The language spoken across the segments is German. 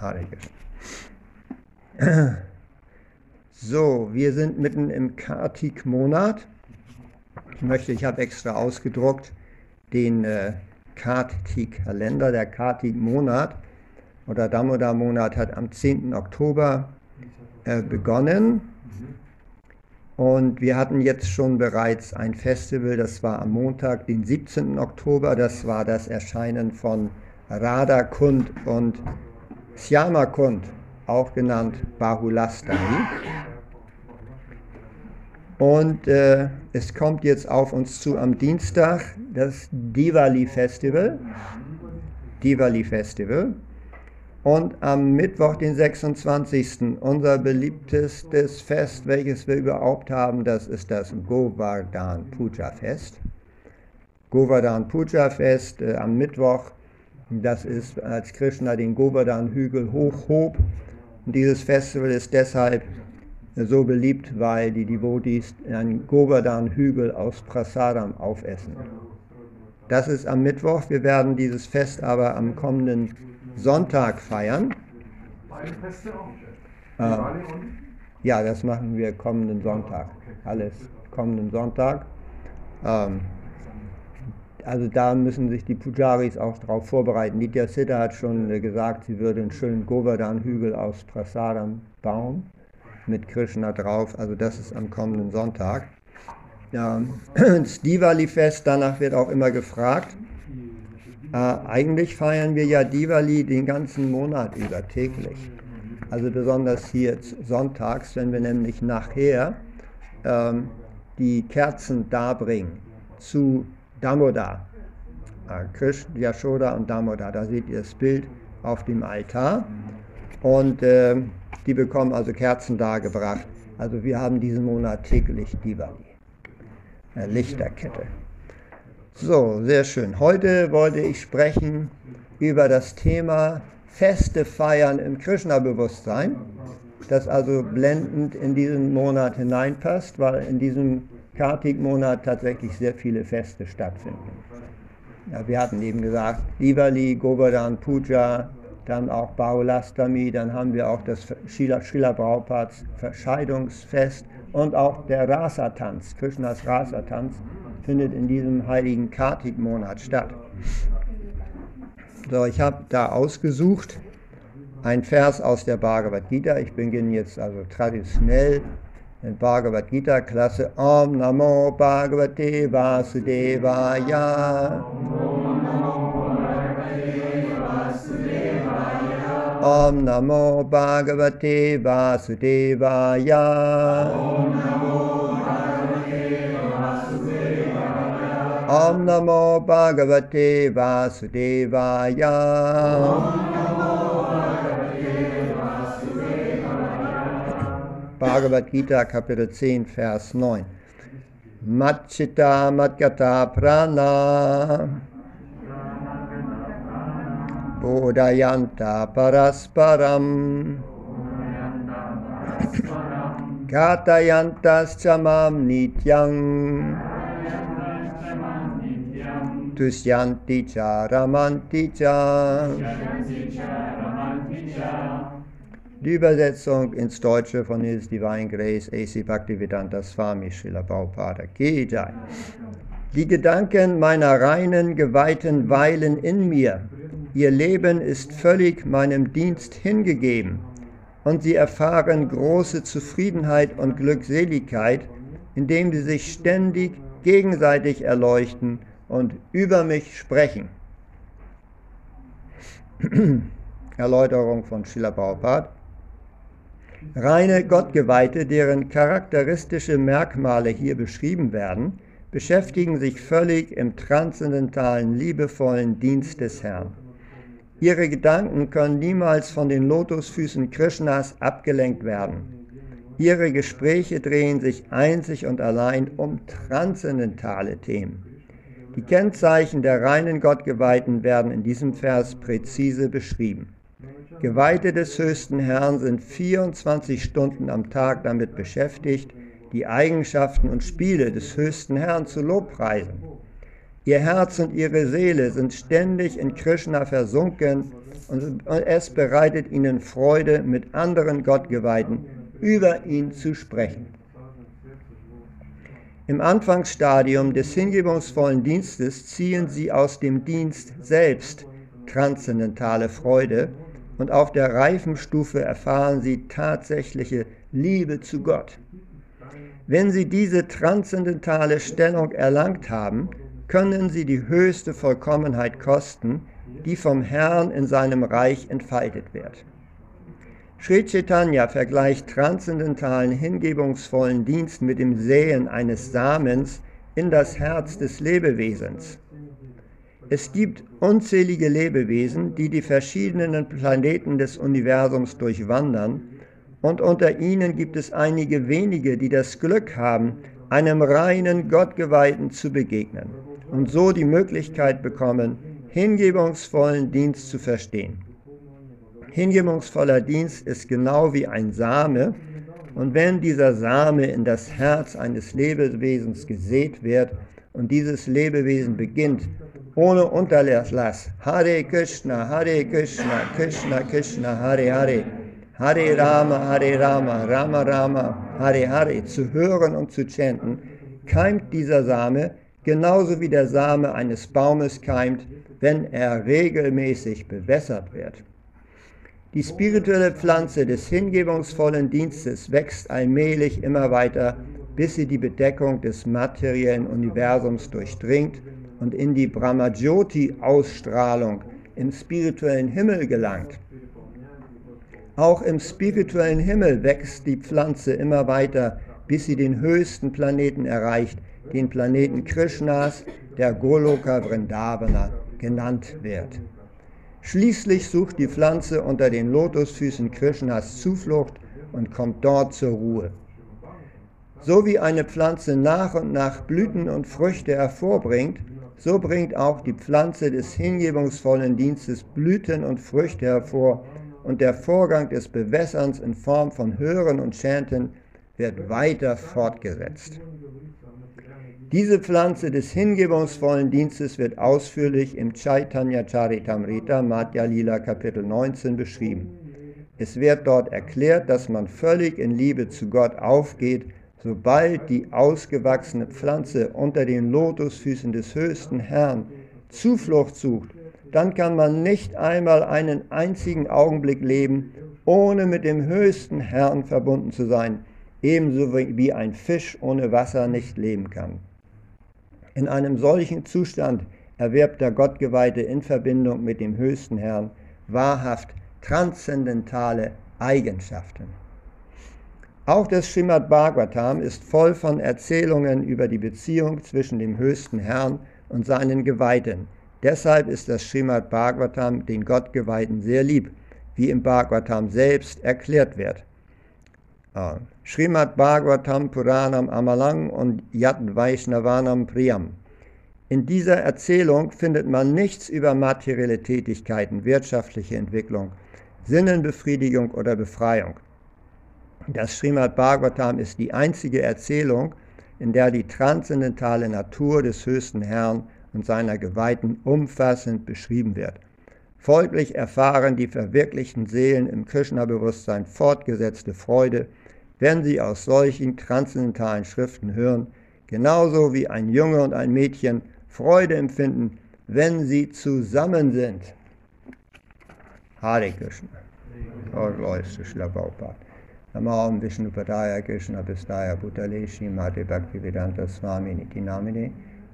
Hare So, wir sind mitten im Kartik-Monat. Ich möchte, ich habe extra ausgedruckt den äh, Kartik-Kalender, der Kartik-Monat oder Damodar-Monat hat am 10. Oktober äh, begonnen. Und wir hatten jetzt schon bereits ein Festival, das war am Montag, den 17. Oktober. Das war das Erscheinen von Radha Kund und Syama Kund, auch genannt Bahulastami. Und äh, es kommt jetzt auf uns zu am Dienstag das Diwali Festival. Diwali Festival. Und am Mittwoch, den 26. unser beliebtestes Fest, welches wir überhaupt haben, das ist das Govardhan Puja Fest. Govardhan Puja Fest äh, am Mittwoch, das ist, als Krishna den Govardhan Hügel hochhob. Und dieses Festival ist deshalb so beliebt, weil die Devotees einen Govardhan Hügel aus Prasadam aufessen. Das ist am Mittwoch. Wir werden dieses Fest aber am kommenden Sonntag feiern. Äh, ja, das machen wir kommenden Sonntag. Alles kommenden Sonntag. Ähm, also da müssen sich die Pujaris auch darauf vorbereiten. Nitya Siddha hat schon äh, gesagt, sie würde einen schönen Govardhan-Hügel aus Prasadam bauen, mit Krishna drauf. Also das ist am kommenden Sonntag. Ja, das Diwali-Fest, danach wird auch immer gefragt. Äh, eigentlich feiern wir ja Diwali den ganzen Monat über täglich. Also besonders hier sonntags, wenn wir nämlich nachher ähm, die Kerzen darbringen zu Damodar. Äh, Krishna, Yashoda und Damodar. Da seht ihr das Bild auf dem Altar. Und äh, die bekommen also Kerzen dargebracht. Also wir haben diesen Monat täglich Diwali. Eine Lichterkette. So, sehr schön. Heute wollte ich sprechen über das Thema Feste feiern im Krishna-Bewusstsein, das also blendend in diesen Monat hineinpasst, weil in diesem Kartik-Monat tatsächlich sehr viele Feste stattfinden. Ja, wir hatten eben gesagt, Diwali, Govardhan Puja, dann auch Baulastami, dann haben wir auch das Srila, Srila Prabhupads Verscheidungsfest und auch der Rasa-Tanz, Krishnas Rasa-Tanz, findet in diesem heiligen Kartik-Monat statt. So, ich habe da ausgesucht ein Vers aus der Bhagavad Gita. Ich beginne jetzt also traditionell Bhagavad Gita Klasse Om Namo Bhagavate Vasudevaya. Om Namo Bhagavate Vasudevaya. Om Om Namo Bhagavate Vasudevaya. Bhagavad Gita Kapitel 10 Vers 9. Machita Madgata Prana Bodhayanta Parasparam Katayantas Chamam Nityang Tushyanti cha ramanti cha. Die Übersetzung ins Deutsche von His Divine Grace A.C. Bhaktivedanta Swami Srila Prabhupada Kijai. Die Gedanken meiner reinen, geweihten weilen in mir. Ihr Leben ist völlig meinem Dienst hingegeben und sie erfahren große Zufriedenheit und Glückseligkeit, indem sie sich ständig gegenseitig erleuchten und über mich sprechen. Erläuterung von Schiller Prabhupada. Reine Gottgeweihte, deren charakteristische Merkmale hier beschrieben werden, beschäftigen sich völlig im transzendentalen, liebevollen Dienst des Herrn. Ihre Gedanken können niemals von den Lotusfüßen Krishnas abgelenkt werden. Ihre Gespräche drehen sich einzig und allein um transzendentale Themen. Die Kennzeichen der reinen Gottgeweihten werden in diesem Vers präzise beschrieben. Geweihte des höchsten Herrn sind 24 Stunden am Tag damit beschäftigt, die Eigenschaften und Spiele des höchsten Herrn zu lobpreisen. Ihr Herz und ihre Seele sind ständig in Krishna versunken und es bereitet ihnen Freude, mit anderen Gottgeweihten über ihn zu sprechen. Im Anfangsstadium des hingebungsvollen Dienstes ziehen sie aus dem Dienst selbst transzendentale Freude und auf der reifen Stufe erfahren sie tatsächliche Liebe zu Gott. Wenn sie diese transzendentale Stellung erlangt haben, können sie die höchste Vollkommenheit kosten, die vom Herrn in seinem Reich entfaltet wird. Sri Chaitanya vergleicht transzendentalen, hingebungsvollen Dienst mit dem Säen eines Samens in das Herz des Lebewesens. Es gibt unzählige Lebewesen, die die verschiedenen Planeten des Universums durchwandern, und unter ihnen gibt es einige wenige, die das Glück haben, einem reinen Gottgeweihten zu begegnen und so die Möglichkeit bekommen, hingebungsvollen Dienst zu verstehen. Hingebungsvoller Dienst ist genau wie ein Same, und wenn dieser Same in das Herz eines Lebewesens gesät wird und dieses Lebewesen beginnt, ohne Unterlass, Hare Krishna, Hare Krishna, Krishna Krishna, Hare Hare, Hare Rama, Hare Rama, Rama Rama, Hare Hare. Zu hören und zu chanten, keimt dieser Same genauso wie der Same eines Baumes keimt, wenn er regelmäßig bewässert wird. Die spirituelle Pflanze des hingebungsvollen Dienstes wächst allmählich immer weiter, bis sie die Bedeckung des materiellen Universums durchdringt und in die Brahmajyoti-Ausstrahlung im spirituellen Himmel gelangt. Auch im spirituellen Himmel wächst die Pflanze immer weiter, bis sie den höchsten Planeten erreicht, den Planeten Krishnas, der Goloka Vrindavana genannt wird. Schließlich sucht die Pflanze unter den Lotusfüßen Krishnas Zuflucht und kommt dort zur Ruhe. So wie eine Pflanze nach und nach Blüten und Früchte hervorbringt, so bringt auch die Pflanze des hingebungsvollen Dienstes Blüten und Früchte hervor und der Vorgang des Bewässerns in Form von Hören und Chanten wird weiter fortgesetzt. Diese Pflanze des hingebungsvollen Dienstes wird ausführlich im Chaitanya Charitamrita Madhya Lila Kapitel 19 beschrieben. Es wird dort erklärt, dass man völlig in Liebe zu Gott aufgeht, sobald die ausgewachsene Pflanze unter den Lotusfüßen des höchsten Herrn Zuflucht sucht, dann kann man nicht einmal einen einzigen Augenblick leben, ohne mit dem höchsten Herrn verbunden zu sein, ebenso wie ein Fisch ohne Wasser nicht leben kann. In einem solchen Zustand erwirbt der Gottgeweihte in Verbindung mit dem höchsten Herrn wahrhaft transzendentale Eigenschaften. Auch das Srimad Bhagavatam ist voll von Erzählungen über die Beziehung zwischen dem höchsten Herrn und seinen Geweihten. Deshalb ist das Srimad Bhagavatam den Gottgeweihten sehr lieb, wie im Bhagavatam selbst erklärt wird. Uh, Srimad Bhagavatam Puranam Amalang und Yad Vaishnavanam Priyam. In dieser Erzählung findet man nichts über materielle Tätigkeiten, wirtschaftliche Entwicklung, Sinnenbefriedigung oder Befreiung. Das Srimad Bhagavatam ist die einzige Erzählung, in der die transzendentale Natur des höchsten Herrn und seiner Geweihten umfassend beschrieben wird. Folglich erfahren die verwirklichten Seelen im Krishna-Bewusstsein fortgesetzte Freude, wenn sie aus solchen transzendentalen Schriften hören, genauso wie ein Junge und ein Mädchen Freude empfinden, wenn sie zusammen sind. Hare Krishna. Oh, glory to Srila Prabhupada. Namo Vishnu Padaya Krishna Pistaya Bhutale Srimati Bhaktivedanta Swami Niti Namine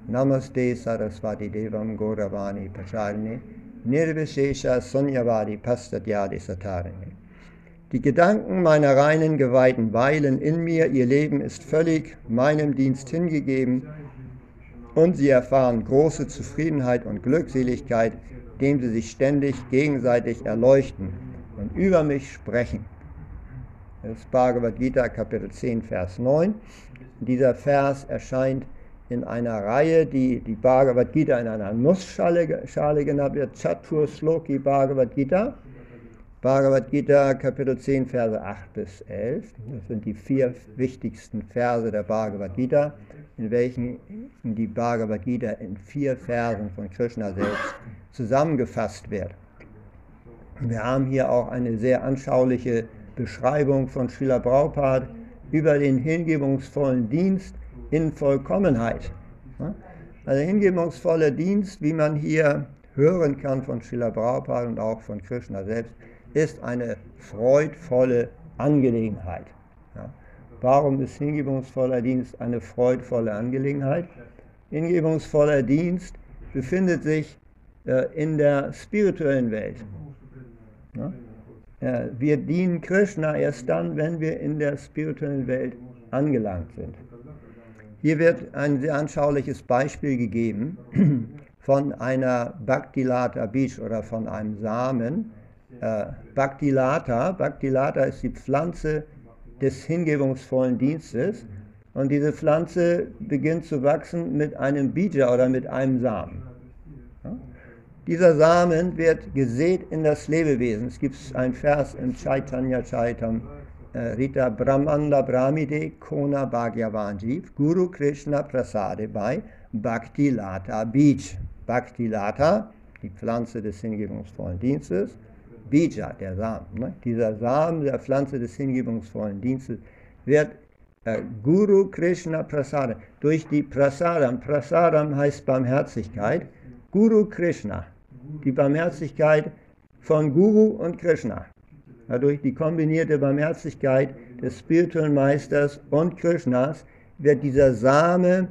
Namaste Saraswati Devam Gauravani Pacharine Nirvishesha Sunyavadi Pastadyadi Satarine die Gedanken meiner reinen Geweihten weilen in mir, ihr Leben ist völlig meinem Dienst hingegeben und sie erfahren große Zufriedenheit und Glückseligkeit, indem sie sich ständig gegenseitig erleuchten und über mich sprechen. Das ist Bhagavad Gita Kapitel 10, Vers 9. Dieser Vers erscheint in einer Reihe, die die Bhagavad Gita in einer Nussschale Schale genannt wird, Chatur Sloki Bhagavad Gita. Bhagavad Gita, Kapitel 10, Verse 8 bis 11. Das sind die vier wichtigsten Verse der Bhagavad Gita. in welchen die Bhagavad Gita in vier Versen von Krishna selbst zusammengefasst wird. Wir haben hier auch eine sehr anschauliche Beschreibung von Srila Prabhupada über den hingebungsvollen Dienst in Vollkommenheit. Also hingebungsvoller Dienst, wie man hier hören kann von Srila Prabhupada und auch von Krishna selbst, ist eine freudvolle Angelegenheit. Warum ist hingebungsvoller Dienst eine freudvolle Angelegenheit? Hingebungsvoller Dienst befindet sich äh, in der spirituellen Welt. Wir dienen Krishna erst dann, wenn wir in der spirituellen Welt angelangt sind. Hier wird ein sehr anschauliches Beispiel gegeben von einer Bhaktilata Beach oder von einem Samen. Äh, Bhaktilata, Bhaktilata ist die Pflanze des hingebungsvollen Dienstes und diese Pflanze beginnt zu wachsen mit einem Bija oder mit einem Samen. Dieser Samen wird gesät in das Lebewesen. Es gibt einen Vers im Chaitanya Chaitam, äh, Rita Brahmanda Brahmide Kona Bhagyavanjiv Guru Krishna Prasade bei Bhakti Lata Beach. Bhakti Lata, die Pflanze des hingebungsvollen Dienstes, Bija, der Samen. Ne? Dieser Samen der Pflanze des hingebungsvollen Dienstes wird äh, Guru Krishna Prasada, durch die Prasadam, Prasadam heißt Barmherzigkeit, Guru Krishna, die Barmherzigkeit von Guru und Krishna. Dadurch die kombinierte Barmherzigkeit des spirituellen Meisters und Krishnas wird dieser Same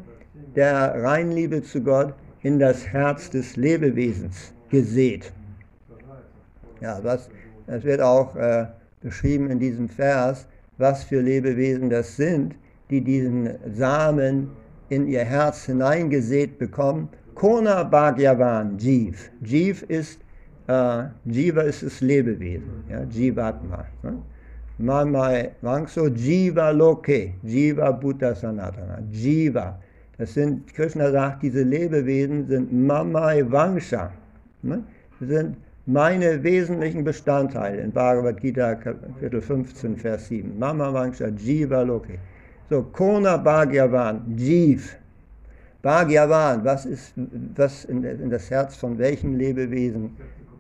der Reinliebe zu Gott in das Herz des Lebewesens gesät. Ja, was, das wird auch äh, beschrieben in diesem Vers, was für Lebewesen das sind, die diesen Samen in ihr Herz hineingesät bekommen. Kona Bhagyavan, Jiv. Jiv ist, äh, Jiva ist das Lebewesen, ja, Jivatma. Ne? Mamai Vangso Jiva Loke, Jiva Buddha Sanatana, Jiva. Das sind, Krishna sagt, diese Lebewesen sind Mamai Vangsha. Ne? sind meine wesentlichen Bestandteile in Bhagavad Gita Kapitel 15, Vers 7. Mama Vangsha Jiva Loke. So, Kona Bhagyavan, Jiv. Bhagyavan, was ist, was in, in das Herz von welchem Lebewesen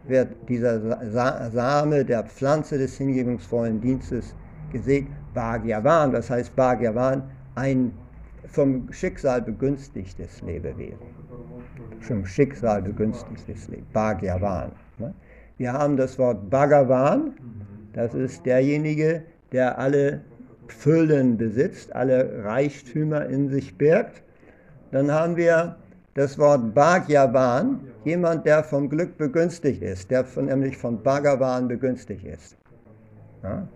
wird dieser Sa Same der Pflanze des hingebungsvollen Dienstes gesät? Bhagyavan, das heißt Bhagyavan, ein vom Schicksal begünstigtes Lebewesen. Vom Schicksal begünstigtes Lebewesen. Bhagyavan. Ne? Wir haben das Wort Bhagavan, das ist derjenige, der alle Füllen besitzt, alle Reichtümer in sich birgt. Dann haben wir das Wort Bhagyavan, jemand, der vom Glück begünstigt ist, der von, nämlich von Bhagavan begünstigt ist. Ja?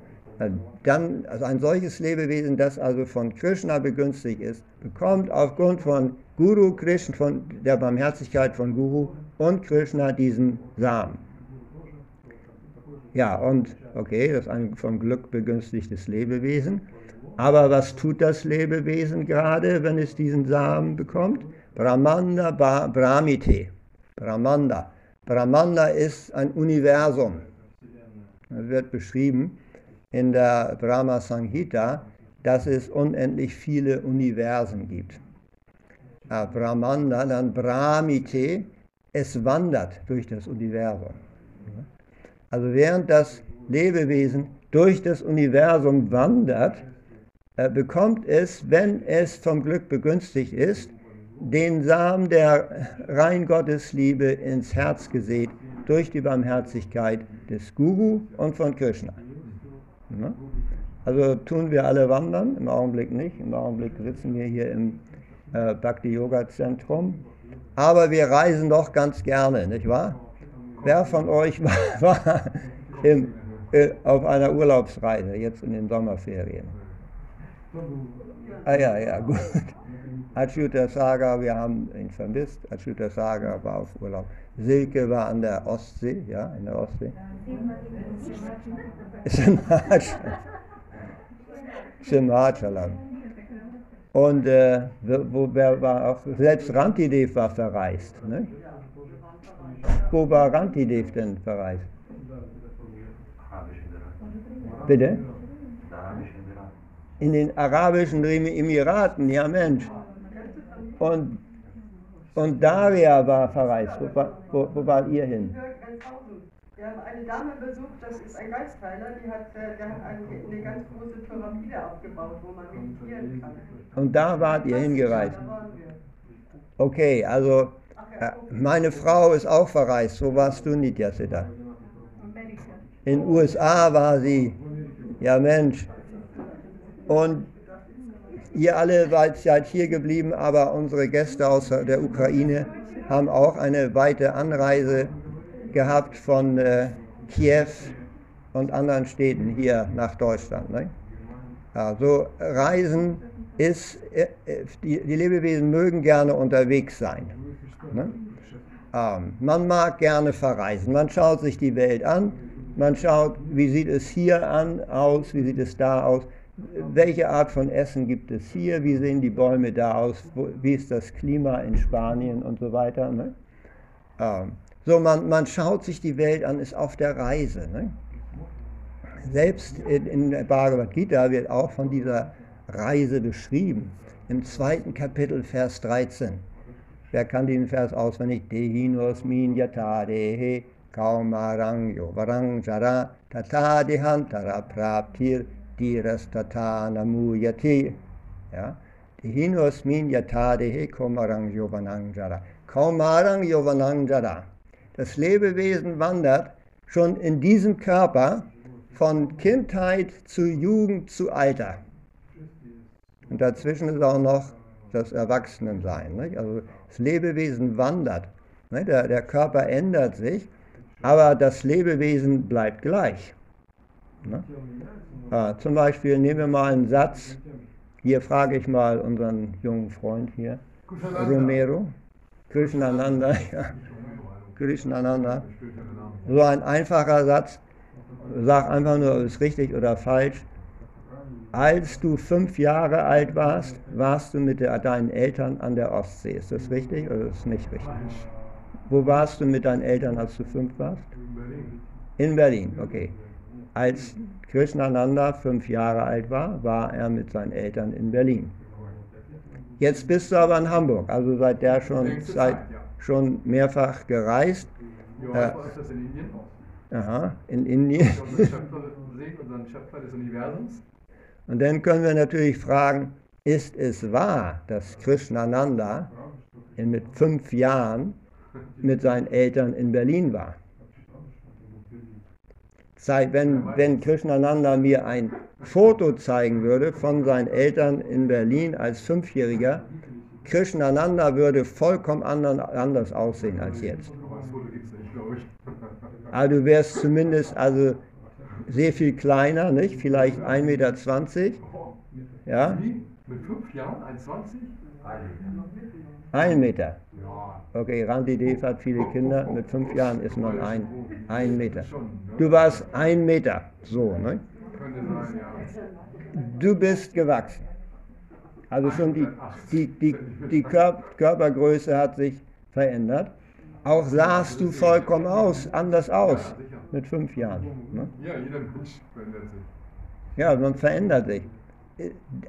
Dann, also ein solches Lebewesen, das also von Krishna begünstigt ist, bekommt aufgrund von Guru Krishna, von der Barmherzigkeit von Guru und Krishna diesen Samen. Ja, und okay, das ist ein vom Glück begünstigtes Lebewesen. Aber was tut das Lebewesen gerade, wenn es diesen Samen bekommt? Brahmanda Brahmite. Brahmanda. Brahmanda ist ein Universum. Das wird beschrieben in der Brahma Sanghita, dass es unendlich viele Universen gibt. Brahmanda, dann Brahmite, es wandert durch das Universum. Also während das Lebewesen durch das Universum wandert, bekommt es, wenn es vom Glück begünstigt ist, den Samen der rein Gottesliebe ins Herz gesät durch die Barmherzigkeit des Guru und von Krishna. Ne? Also tun wir alle wandern, im Augenblick nicht. Im Augenblick sitzen wir hier im äh, Bhakti Yoga Zentrum. Aber wir reisen doch ganz gerne, nicht wahr? Wer von euch war, war im, äh, auf einer Urlaubsreise, jetzt in den Sommerferien? Ah ja, ja, gut. Achyuta Saga, wir haben ihn vermisst. Achyuta Saga war auf Urlaub. Silke war an der Ostsee, ja, in der Ostsee. Shimachalam. Und äh, wo, wer war auch, selbst Rantidev war verreist. Ne? Wo war Rantidev denn verreist? Bitte? In den Arabischen Emiraten, ja Mensch. Und, und Daria war verreist. Wo, wo, wo wart ihr hin? Wir haben eine Dame besucht, das ist ein Geistheiler, die hat, äh, der hat eine, eine ganz große Pyramide aufgebaut, wo man meditieren kann. Und da wart ihr hingereist? Okay, also äh, meine Frau ist auch verreist. Wo warst du, Nitya Siddha? In den USA war sie. Ja, Mensch. Und ihr alle seid hier geblieben, aber unsere Gäste aus der Ukraine haben auch eine weite Anreise gehabt von äh, Kiew und anderen Städten hier nach Deutschland. Ne? Also Reisen ist, äh, die, die, Lebewesen mögen gerne unterwegs sein. Ne? Ähm, man mag gerne verreisen, man schaut sich die Welt an, man schaut, wie sieht es hier an aus, wie sieht es da aus, welche Art von Essen gibt es hier, wie sehen die Bäume da aus, wie ist das Klima in Spanien und so weiter. Ne? Ähm, so, man, man schaut sich die Welt an, ist auf der Reise. Ne? Selbst in, in Bhagavad Gita wird auch von dieser Reise beschrieben. Im zweiten Kapitel, Vers 13. Wer kann den Vers auswendig? Dehinos min yatadehe kaumarang yovarang jara tata dehantara praptir diras tata namuyati. Ja? Dehinos min yatadehe kaumarang yovanang jara. Kaumarang yovanang jara. Das Lebewesen wandert schon in diesem Körper von Kindheit zu Jugend zu Alter. Und dazwischen ist auch noch das Erwachsenensein. Nicht? Also das Lebewesen wandert. Der, der Körper ändert sich, aber das Lebewesen bleibt gleich. Ja, zum Beispiel nehmen wir mal einen Satz. Hier frage ich mal unseren jungen Freund hier, Romero, Krishnananda. Ja. Krishnananda. So ein einfacher Satz, sag einfach nur, ist richtig oder falsch. Als du fünf Jahre alt warst, warst du mit deinen Eltern an der Ostsee. Ist das richtig oder ist das nicht richtig? Wo warst du mit deinen Eltern, als du fünf warst? In Berlin, okay. Als Krishnananda fünf Jahre alt war, war er mit seinen Eltern in Berlin. Jetzt bist du aber in Hamburg, also seit der schon seit schon mehrfach gereist. Ja, äh, ist das in Indien Aha, in Indien. Und dann können wir natürlich fragen, ist es wahr, dass Krishnananda mit fünf Jahren mit seinen Eltern in Berlin war? Wenn, wenn Krishnananda mir ein Foto zeigen würde von seinen Eltern in Berlin als Fünfjähriger, Krishnananda würde vollkommen anders aussehen als jetzt. Also du wärst zumindest also sehr viel kleiner, nicht? Vielleicht 1,20 Meter. Ja? Mit fünf Jahren 1,20? Ein Meter. Okay, Randy Dev hat viele Kinder. Mit fünf Jahren ist man ein, ein Meter. Du warst ein Meter. So, ne? Du bist gewachsen. Also schon die, die, die, die Körpergröße hat sich verändert. Auch sahst du vollkommen aus, anders aus mit fünf Jahren. Ne? Ja, jeder Mensch verändert sich. Ja, man verändert sich.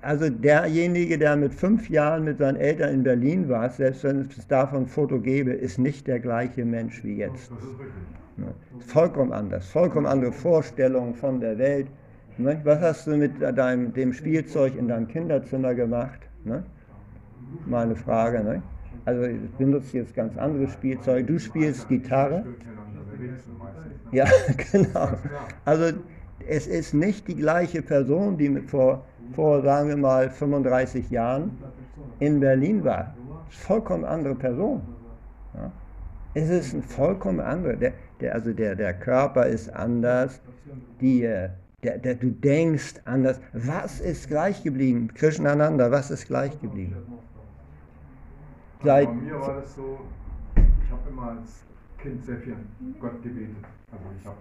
Also derjenige, der mit fünf Jahren mit seinen Eltern in Berlin war, selbst wenn es davon ein Foto gäbe, ist nicht der gleiche Mensch wie jetzt. Das ist richtig. Vollkommen anders, vollkommen andere Vorstellungen von der Welt. Ne? Was hast du mit deinem, dem Spielzeug in deinem Kinderzimmer gemacht? Ne? Mal Frage. Ne? Also ich benutze jetzt ganz anderes Spielzeug. Du spielst Gitarre. Ja, genau. Also es ist nicht die gleiche Person, die vor, vor sagen wir mal, 35 Jahren in Berlin war. Ist vollkommen andere Person. Ja? Es ist ein vollkommen andere. Der, der, also der, der Körper ist anders, die, äh, der, der, du denkst anders. Was ist gleich geblieben? Krishnananda, was ist gleich geblieben? Seit, bei mir war das so, ich habe immer als Kind sehr viel an Gott gebetet. Also ich habe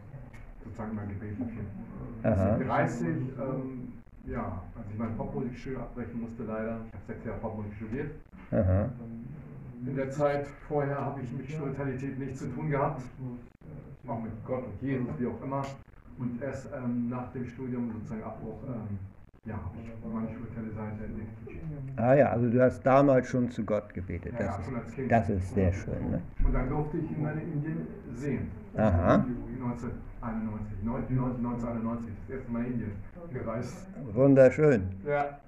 sozusagen mein Gebet viel. Aha. 30, ähm, ja, als ich meine Popmusikschule abbrechen musste leider, ich habe sechs Jahre Popmusik studiert. Aha. In der Zeit vorher habe ich mit Spiritualität nichts zu tun gehabt, auch mit Gott und Jesus, wie auch immer. Und erst ähm, nach dem Studium, sozusagen Abbruch, ähm, Ja, habe ich meine spirituelle Seite entdeckt. Ah ja, also du hast damals schon zu Gott gebetet. Das ja, ist, das ist sehr schön. Ne? Und dann durfte ich ihn dann in Indien sehen. Aha. 1991, 1991, das erste Mal in Indien gereist. Wunderschön. Ja.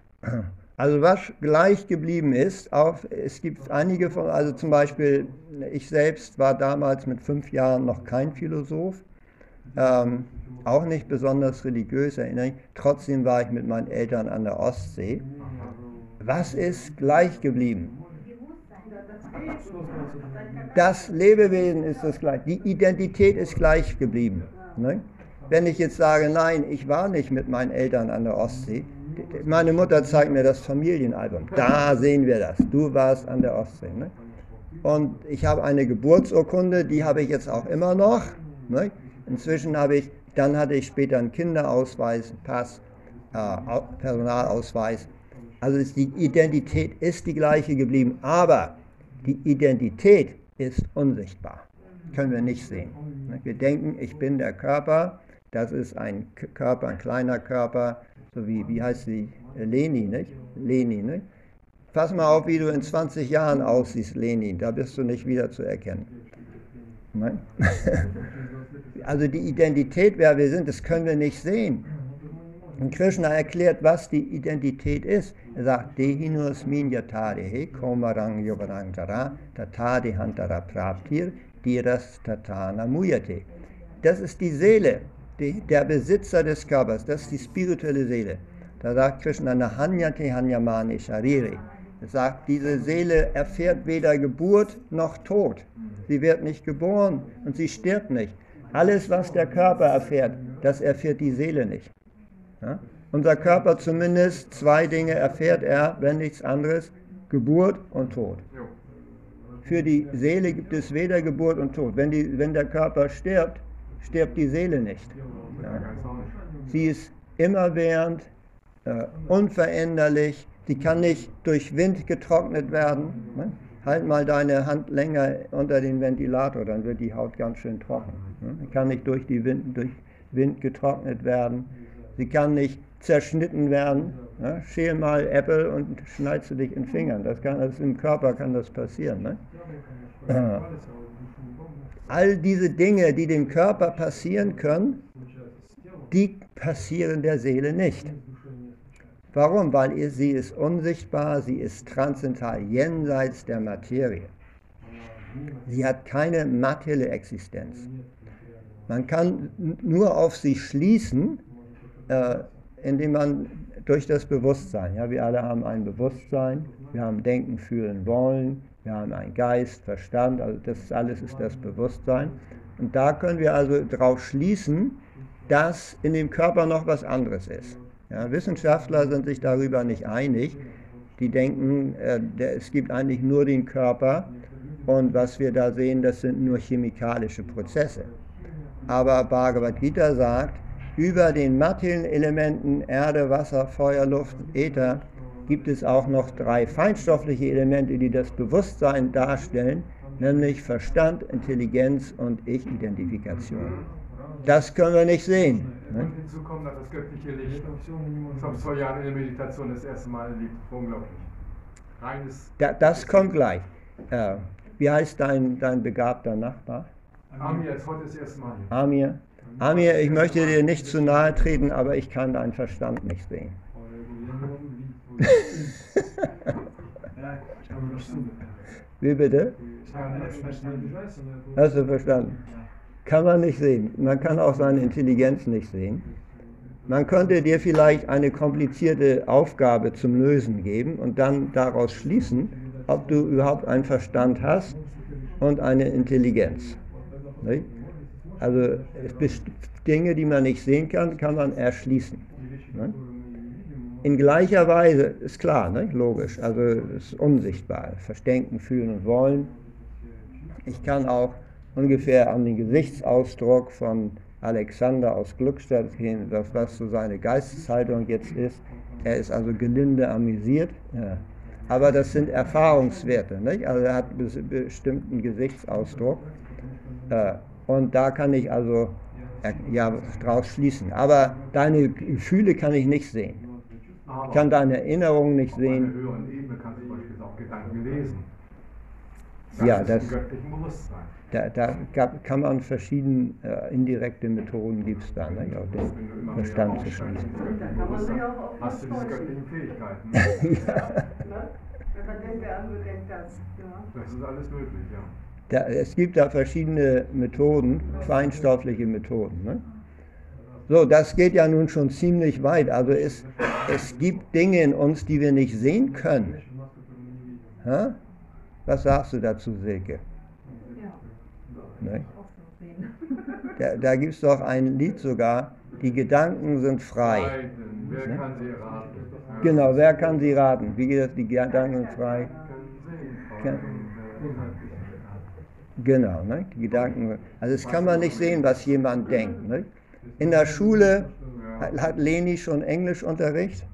Also was gleich geblieben ist, auch, es gibt einige von, also zum Beispiel, ich selbst war damals mit fünf Jahren noch kein Philosoph, ähm, auch nicht besonders religiös, erinnere ich. Trotzdem war ich mit meinen Eltern an der Ostsee. Was ist gleich geblieben? Das Lebewesen ist das gleiche. Die Identität ist gleich geblieben. Ne? Wenn ich jetzt sage, nein, ich war nicht mit meinen Eltern an der Ostsee, meine Mutter zeigt mir das Familienalbum. Da sehen wir das. Du warst an der Ostsee. Ne? Und ich habe eine Geburtsurkunde, die habe ich jetzt auch immer noch. Ne? Inzwischen habe ich, dann hatte ich später einen Kinderausweis, Pass, äh, Personalausweis. Also ist die Identität ist die gleiche geblieben, aber die Identität ist unsichtbar. Können wir nicht sehen. Wir denken, ich bin der Körper, das ist ein Körper, ein kleiner Körper, so wie, wie heißt sie, Leni, nicht? Leni, nicht? Pass mal auf, wie du in 20 Jahren aussiehst, Leni, da bist du nicht wieder zu erkennen. Also die Identität, wer wir sind, das können wir nicht sehen. Und Krishna erklärt, was die Identität ist. Er sagt, Dehinus minyatarehe komarang yogarang jara tatade hantara praptir diras tatana muyate. Das ist die Seele, die, der Besitzer des Körpers, das ist die spirituelle Seele. Da sagt Krishna, Nahanyate hanyamane sharire. Er sagt, diese Seele erfährt weder Geburt noch Tod. Sie wird nicht geboren und sie stirbt nicht. Alles, was der Körper erfährt, das erfährt die Seele nicht. Ja? Unser Körper zumindest zwei Dinge erfährt er, wenn nichts anderes, Geburt und Tod. Für die Seele gibt es weder Geburt und Tod. Wenn, die, wenn der Körper stirbt, stirbt die Seele nicht. Ja? Sie ist immerwährend, äh, unveränderlich, sie kann nicht durch Wind getrocknet werden. Ne? Halt mal deine Hand länger unter den Ventilator, dann wird die Haut ganz schön trocken. Ne? Sie kann nicht durch, die Wind, durch Wind getrocknet werden. Sie kann nicht zerschnitten werden. Ne? Schäl mal Äpfel und schneidest du dich in den Fingern. Das kann, das Im Körper kann das passieren. Ne? All diese Dinge, die dem Körper passieren können, die passieren der Seele nicht. Warum? Weil sie ist unsichtbar, sie ist transzendental jenseits der Materie. Sie hat keine materielle Existenz. Man kann nur auf sie schließen, äh, indem man durch das Bewusstsein, ja, wir alle haben ein Bewusstsein, wir haben Denken, Fühlen, Wollen, wir haben einen Geist, Verstand, also das alles ist das Bewusstsein. Und da können wir also darauf schließen, dass in dem Körper noch was anderes ist. Ja, Wissenschaftler sind sich darüber nicht einig. Die denken, äh, der, es gibt eigentlich nur den Körper und was wir da sehen, das sind nur chemikalische Prozesse. Aber Bhagavad Gita sagt, über den materiellen Elementen Erde, Wasser, Feuer, Luft, Äther gibt es auch noch drei feinstoffliche Elemente, die das Bewusstsein darstellen, nämlich Verstand, Intelligenz und Ich-Identifikation. Das können wir nicht sehen. Ne? Und hinzu kommt noch das göttliche Licht. Das habe ich vor Jahren in der Meditation das erste Mal erlebt. Unglaublich. Reines. Da, das kommt gleich. Äh, wie heißt dein, dein begabter Nachbar? Amir, jetzt heute das erste Mal hier. Amir. Amir, ich möchte dir nicht zu nahe treten, aber ich kann deinen Verstand nicht sehen. Wie bitte? Hast du verstanden? Kann man nicht sehen. Man kann auch seine Intelligenz nicht sehen. Man könnte dir vielleicht eine komplizierte Aufgabe zum Lösen geben und dann daraus schließen, ob du überhaupt einen Verstand hast und eine Intelligenz. Nicht? Also Dinge, die man nicht sehen kann, kann man erschließen. Ne? In gleicher Weise ist klar, ne? logisch, also es ist unsichtbar. Verdenken, fühlen und wollen. Ich kann auch ungefähr an den Gesichtsausdruck von Alexander aus Glückstadt gehen, was, was so seine Geisteshaltung jetzt ist. Er ist also gelinde amüsiert. Ja. Aber das sind Erfahrungswerte. Nicht? Also er hat einen bestimmten Gesichtsausdruck. Äh, und da kann ich also ja, draus schließen. Aber deine Gefühle kann ich nicht sehen. Ich kann deine Erinnerungen nicht auf einer sehen. höheren Ebene kannst du zum Beispiel auch Gedanken lesen. Ja, ist das- im göttlichen Bewusstsein. Da, da gab, kann man verschiedene äh, indirekte Methoden gibt es da, ne? ja, den Verstand zu schließen. hast du diese göttlichen Fähigkeiten. Ne? Wenn man denkt, der andere denkt das. Ja. Das ist alles möglich, ja. Da, es gibt da verschiedene Methoden, feinstoffliche Methoden. Ne? So, das geht ja nun schon ziemlich weit. Also es, es gibt Dinge in uns, die wir nicht sehen können. Hä? Was sagst du dazu, Silke? Ja, Ne? Da, da gibt es doch ein Lied sogar, die Gedanken sind frei. Wer kann sie erraten? Ja. Genau, wer kann sie raten? Wie geht das? Die Gedanken sind frei. Kann-? Genau, ne? die Gedanken. Also es kann man nicht sehen, was jemand denkt. Ne? In der Schule hat- hat Leni schon Englischunterricht.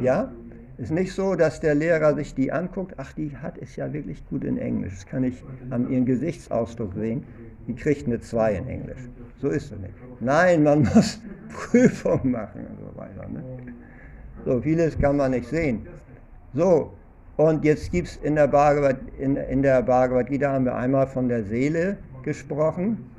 Ja? Ist nicht so, dass der Lehrer sich die anguckt, ach, die hat es ja wirklich gut in Englisch. Das kann ich an ihrem Gesichtsausdruck sehen. Die kriegt eine 2 in Englisch. So ist es nicht. Nein, man muss Prüfung machen und so weiter. Ne? So, vieles kann man nicht sehen. So, und jetzt gibt es in der Bhagavad, in, in der Bhagavad Gita haben wir einmal von der Seele gesprochen.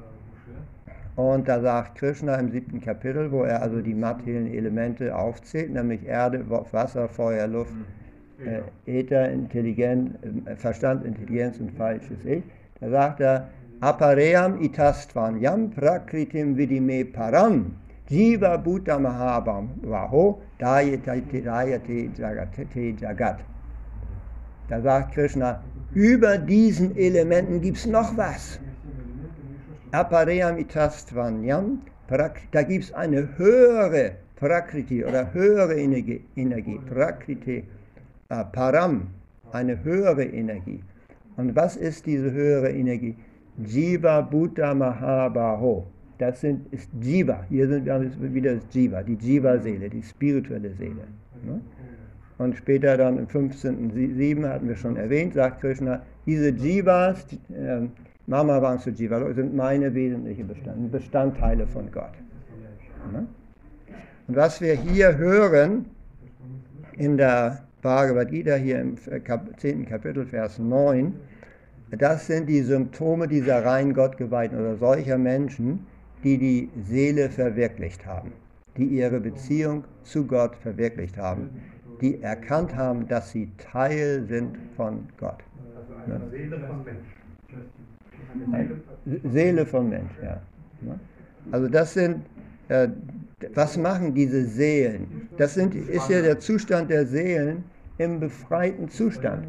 Und da sagt Krishna im siebten Kapitel, wo er also die materiellen Elemente aufzählt, nämlich Erde, Wa- Wasser, Feuer, Luft, äh, Äther, Intelligenz, äh, Verstand, Intelligenz und falsches Ich. Da sagt er, Apaream itastvam yam prakritim vidime param jiva bhuta mahabam vaho dayate dayate jagat. Da sagt Krishna, über diesen Elementen gibt es noch was. Apaream itastvanyam, da gibt es eine höhere Prakriti oder höhere Energie, Prakriti, äh, Param, eine höhere Energie. Und was ist diese höhere Energie? Jiva Bhuta Mahabaho. Das sind, ist Jiva. Hier sind wir wieder das Jiva, die Jiva-Seele, die spirituelle Seele. Und später dann im 15.7 hatten wir schon erwähnt, sagt Krishna, diese Jivas, äh, Mama Vangsu Jiva, sind meine wesentlichen Bestand, Bestandteile von Gott. Ne? Und was wir hier hören in der Bhagavad Gita, hier im Kap 10. Kapitel, Vers 9, das sind die Symptome dieser rein Gottgeweihten oder solcher Menschen, die die Seele verwirklicht haben, die ihre Beziehung zu Gott verwirklicht haben, die erkannt haben, dass sie Teil sind von Gott. Ne? Seele von Mensch. Se- Seele von Mensch, ja. Ne? Also das sind, äh, was machen diese Seelen? Das sind, ist ja der Zustand der Seelen im befreiten Zustand.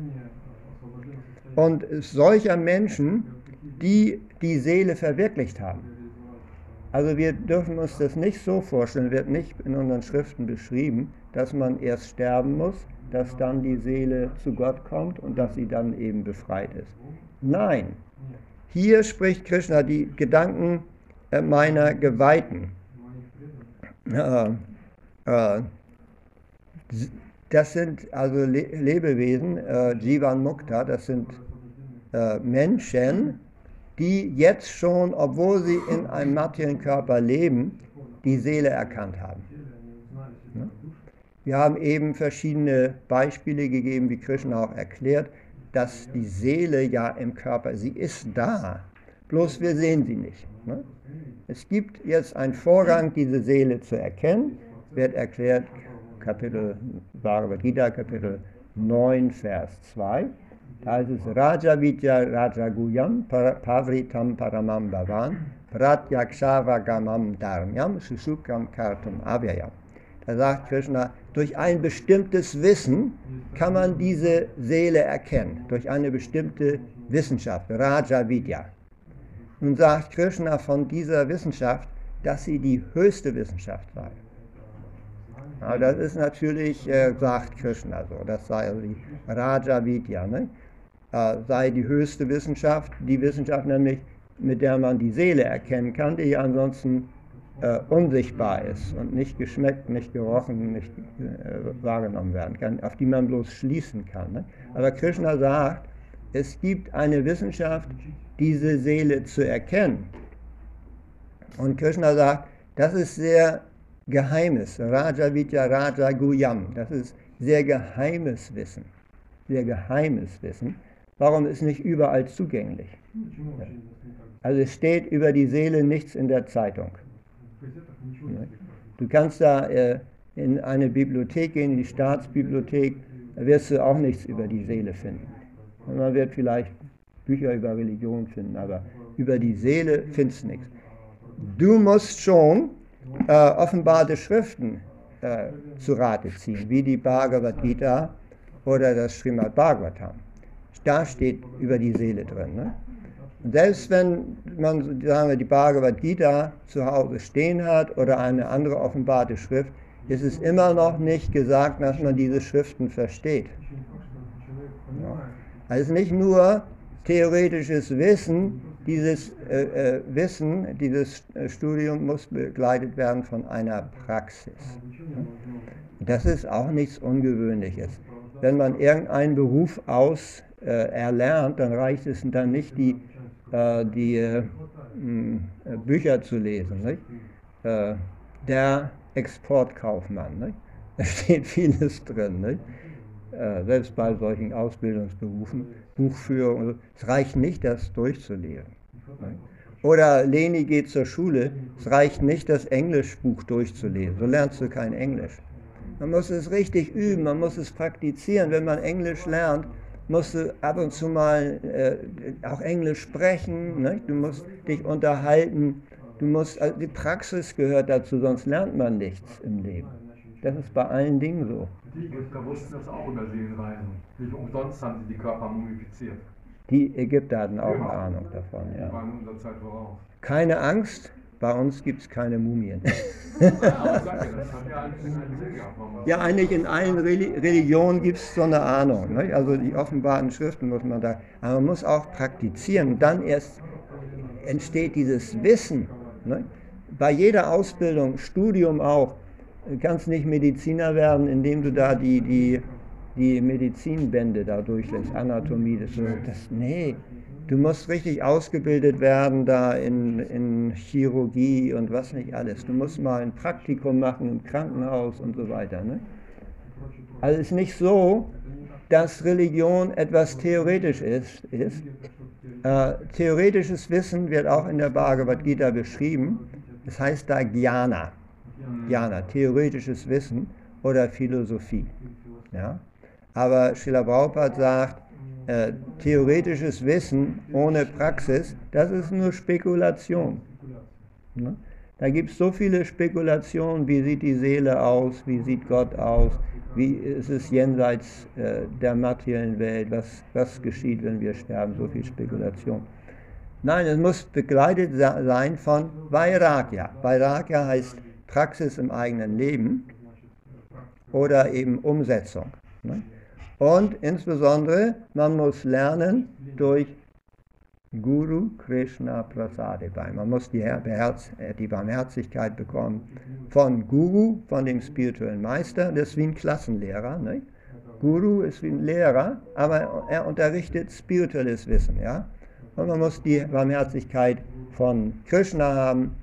Und solcher Menschen, die die Seele verwirklicht haben. Also wir dürfen uns das nicht so vorstellen, wird nicht in unseren Schriften beschrieben, dass man erst sterben muss, dass dann die Seele zu Gott kommt und dass sie dann eben befreit ist. Nein, hier spricht Krishna die Gedanken äh, meiner Geweihten. Äh, äh, das sind also Le Lebewesen, äh, Jivan Mukta, das sind äh, Menschen, die jetzt schon, obwohl sie in einem materiellen Körper leben, die Seele erkannt haben. Wir haben eben verschiedene Beispiele gegeben, wie Krishna auch erklärt, dass die Seele ja im Körper, sie ist da, bloß wir sehen sie nicht. Ne? Es gibt jetzt einen Vorgang, diese Seele zu erkennen, wird erklärt, Kapitel Bhagavad Gita, Kapitel 9, Vers 2. Da heißt es Raja Vidya Rajaguyam Pavritam Paramam Bhavan Pratyakshavagamam Dharmyam Sushukam Kartum Avyayam. Da sagt Krishna, durch ein bestimmtes Wissen kann man diese Seele erkennen, durch eine bestimmte Wissenschaft, Raja Vidya. Nun sagt Krishna von dieser Wissenschaft, dass sie die höchste Wissenschaft sei. Ja, das ist natürlich, äh, sagt Krishna so, das sei also die Raja Vidya, ne? äh, sei die höchste Wissenschaft, die Wissenschaft nämlich, mit der man die Seele erkennen kann, die ansonsten äh, unsichtbar ist und nicht geschmeckt, nicht gerochen, nicht äh, wahrgenommen werden kann, auf die man bloß schließen kann. Ne? Aber Krishna sagt, es gibt eine Wissenschaft, diese Seele zu erkennen. Und Krishna sagt, das ist sehr Geheimes. Raja Vidya Raja Guyam. Das ist sehr geheimes Wissen. Sehr geheimes Wissen. Warum ist nicht überall zugänglich? Also es steht über die Seele nichts in der Zeitung. Du kannst da äh, in eine Bibliothek gehen, in die Staatsbibliothek, da wirst du auch nichts über die Seele finden. Man wird vielleicht Bücher über Religion finden, aber über die Seele findest du nichts. Du musst schon äh, offenbarte Schriften äh, zu Rate ziehen, wie die Bhagavad Gita oder das Srimad Bhagavatam. Da steht über die Seele drin. Ne? Selbst wenn man sagen wir, die Bhagavad Gita zu Hause stehen hat oder eine andere offenbarte Schrift, ist es immer noch nicht gesagt, dass man diese Schriften versteht. Ja. Also nicht nur theoretisches Wissen, dieses äh, äh, Wissen, dieses äh, Studium muss begleitet werden von einer Praxis. Das ist auch nichts Ungewöhnliches. Wenn man irgendeinen Beruf aus äh, erlernt, dann reicht es dann nicht, die die äh, Bücher zu lesen. Nicht? Äh, der Exportkaufmann. Nicht? Da steht vieles drin. Nicht? Äh, selbst bei solchen Ausbildungsberufen, Buchführung. Es reicht nicht, das durchzulesen. Oder Leni geht zur Schule, es reicht nicht, das Englischbuch durchzulesen. So lernst du kein Englisch. Man muss es richtig üben, man muss es praktizieren. Wenn man Englisch lernt, musst du ab und zu mal äh, auch Englisch sprechen, ne? du musst dich unterhalten, du musst, also die Praxis gehört dazu, sonst lernt man nichts im Leben. Das ist bei allen Dingen so. Die Ägypter wussten das auch über Seelenreisen. Nicht umsonst haben sie die Körper mumifiziert. Die Ägypter hatten auch eine Ahnung davon, ja. Die waren unserer Zeit voraus. Keine Angst, bei uns gibt es keine Mumien. ja, eigentlich in allen Religionen gibt es so eine Ahnung. Ne? Also die offenbaren Schriften muss man da, aber man muss auch praktizieren. Dann erst entsteht dieses Wissen. Ne? Bei jeder Ausbildung, Studium auch, du kannst nicht Mediziner werden, indem du da die, die, die Medizinbände da durchlässt, Anatomie, das, das nee, Du musst richtig ausgebildet werden da in, in Chirurgie und was nicht alles. Du musst mal ein Praktikum machen im Krankenhaus und so weiter. Ne? Also es ist nicht so, dass Religion etwas theoretisch ist. ist. Äh, theoretisches Wissen wird auch in der Bhagavad Gita beschrieben. Das heißt da Jnana. Jnana, theoretisches Wissen oder Philosophie. Ja? Aber Srila Prabhupada sagt, äh, theoretisches Wissen ohne Praxis, das ist nur Spekulation. Ne? Da gibt es so viele Spekulationen, wie sieht die Seele aus, wie sieht Gott aus, wie ist es jenseits äh, der materiellen Welt, was, was geschieht, wenn wir sterben, so viel Spekulation. Nein, es muss begleitet sein von Vairagya. Vairagya heißt Praxis im eigenen Leben oder eben Umsetzung. Ne? Und insbesondere, man muss lernen durch Guru Krishna Prasadevai. Man muss die, äh, die Barmherzigkeit bekommen von Guru, von dem spirituellen Meister. Das ist wie ein Klassenlehrer. Ne? Guru ist wie ein Lehrer, aber er unterrichtet spirituelles Wissen. Ja? Und man muss die Barmherzigkeit von Krishna haben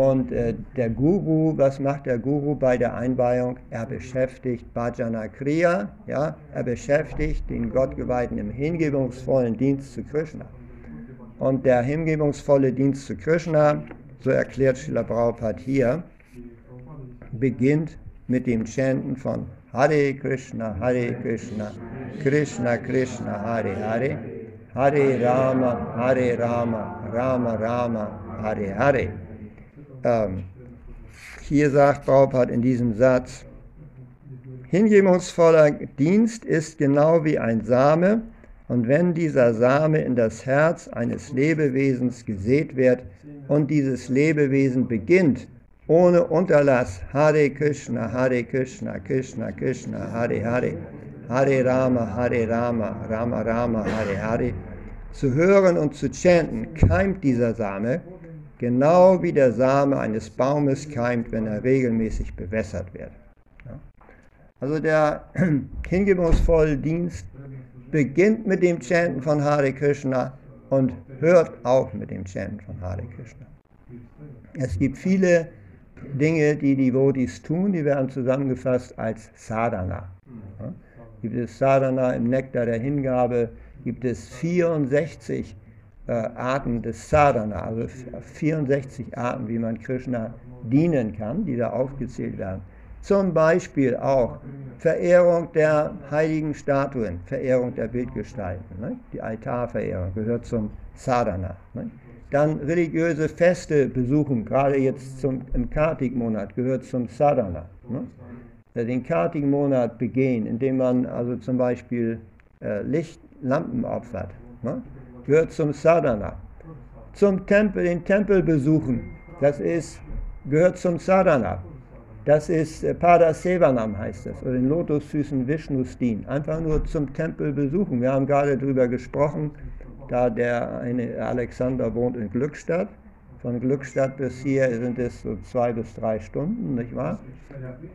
und äh, der Guru, was macht der Guru bei der Einweihung? Er beschäftigt Bhajana Kriya, ja, er beschäftigt den Gottgeweihten im hingebungsvollen Dienst zu Krishna. Und der hingebungsvolle Dienst zu Krishna, so erklärt Srila Prabhupada hier, beginnt mit dem Chanten von Hare Krishna, Hare Krishna, Krishna Krishna, Hare Hare, Hare Rama, Hare Rama, Rama Rama, Hare Hare. Ähm, hier sagt Prabhupada in diesem Satz, hingebungsvoller Dienst ist genau wie ein Same, und wenn dieser Same in das Herz eines Lebewesens gesät wird und dieses Lebewesen beginnt, ohne Unterlass Hare Krishna, Hare Krishna, Krishna Krishna, Hare Hare, Hare Rama, Hare Rama, Rama Rama, Hare Hare, zu hören und zu chanten, keimt dieser Same genau wie der Same eines Baumes keimt, wenn er regelmäßig bewässert wird. Also der hingebungsvolle Dienst beginnt mit dem Chanten von Hare Krishna und hört auf mit dem Chanten von Hare Krishna. Es gibt viele Dinge, die die Vodis tun, die werden zusammengefasst als Sadhana. Gibt es Sadhana im Nektar der Hingabe, gibt es 64 äh, Arten des Sadhana, also 64 Arten, wie man Krishna dienen kann, die da aufgezählt werden. Zum Beispiel auch Verehrung der heiligen Statuen, Verehrung der Bildgestalten. Ne? Die Altarverehrung gehört zum Sadhana. Ne? Dann religiöse Feste besuchen, gerade jetzt zum, im Kartik-Monat, gehört zum Sadhana. Ne? Den Kartik-Monat begehen, indem man also zum Beispiel äh, Lichtlampen opfert, ne? Gehört zum Sadhana. Zum Tempel, den Tempel besuchen, das ist, gehört zum Sadhana. Das ist äh, Pada Sevanam heißt das, oder den Lotusfüßen Vishnus dienen. Einfach nur zum Tempel besuchen. Wir haben gerade darüber gesprochen, da der eine Alexander wohnt in Glückstadt. Von Glückstadt bis hier sind es so zwei bis drei Stunden, nicht wahr?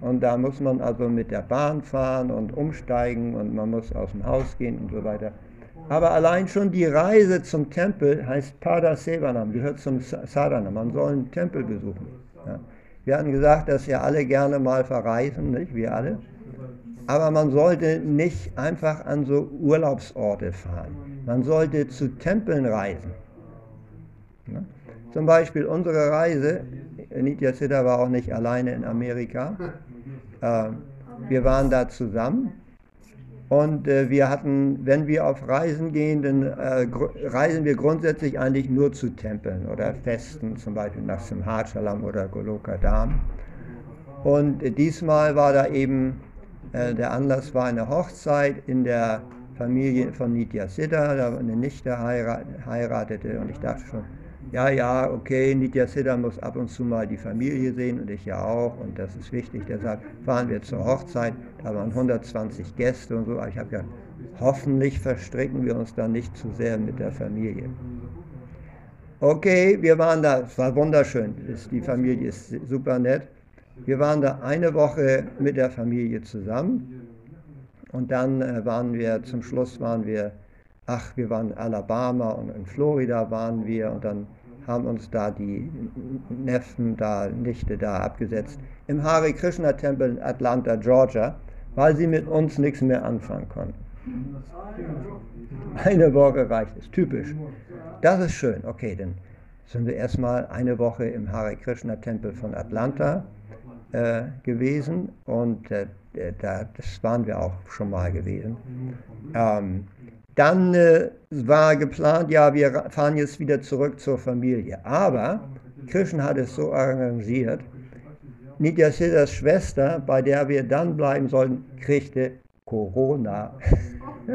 Und da muss man also mit der Bahn fahren und umsteigen und man muss aus dem Haus gehen und so weiter. Aber allein schon die Reise zum Tempel heißt Pada Sevanam, gehört zum Sadhana. Man soll einen Tempel besuchen. Ja. Wir hatten gesagt, dass wir alle gerne mal verreisen, nicht? Wir alle. Aber man sollte nicht einfach an so Urlaubsorte fahren. Man sollte zu Tempeln reisen. Ja? Zum Beispiel unsere Reise, Nitya Siddha war auch nicht alleine in Amerika. Äh, wir waren da zusammen und äh, wir hatten, wenn wir auf Reisen gehen, dann äh, reisen wir grundsätzlich eigentlich nur zu Tempeln oder Festen, zum Beispiel nach Simhachalam oder Golokadam. Und äh, diesmal war da eben, äh, der Anlass war eine Hochzeit in der Familie von Nitya Siddha, da eine Nichte heiratete und ich dachte schon, ja, ja, okay, Nitya Siddha muss ab und zu mal die Familie sehen und ich ja auch und das ist wichtig, deshalb fahren wir zur Hochzeit, da waren 120 Gäste und so, aber ich habe gedacht, hoffentlich verstricken wir uns da nicht zu sehr mit der Familie. Okay, wir waren da, es war wunderschön, die Familie ist super nett. Wir waren da eine Woche mit der Familie zusammen und dann äh, waren wir, zum Schluss waren wir ach, wir waren in Alabama und in Florida waren wir und dann haben uns da die Neffen da, Nichte da abgesetzt im Hare Krishna Tempel in Atlanta, Georgia, weil sie mit uns nichts mehr anfangen konnten. Eine Woche reicht es, typisch. Das ist schön. Okay, dann sind wir erstmal eine Woche im Hare Krishna Tempel von Atlanta äh, gewesen und äh, da, das waren wir auch schon mal gewesen. Ähm, dann äh, war geplant, ja, wir fahren jetzt wieder zurück zur Familie. Aber Krishna hat es so arrangiert, Nitya Siddhas Schwester, bei der wir dann bleiben sollten, kriegte Corona.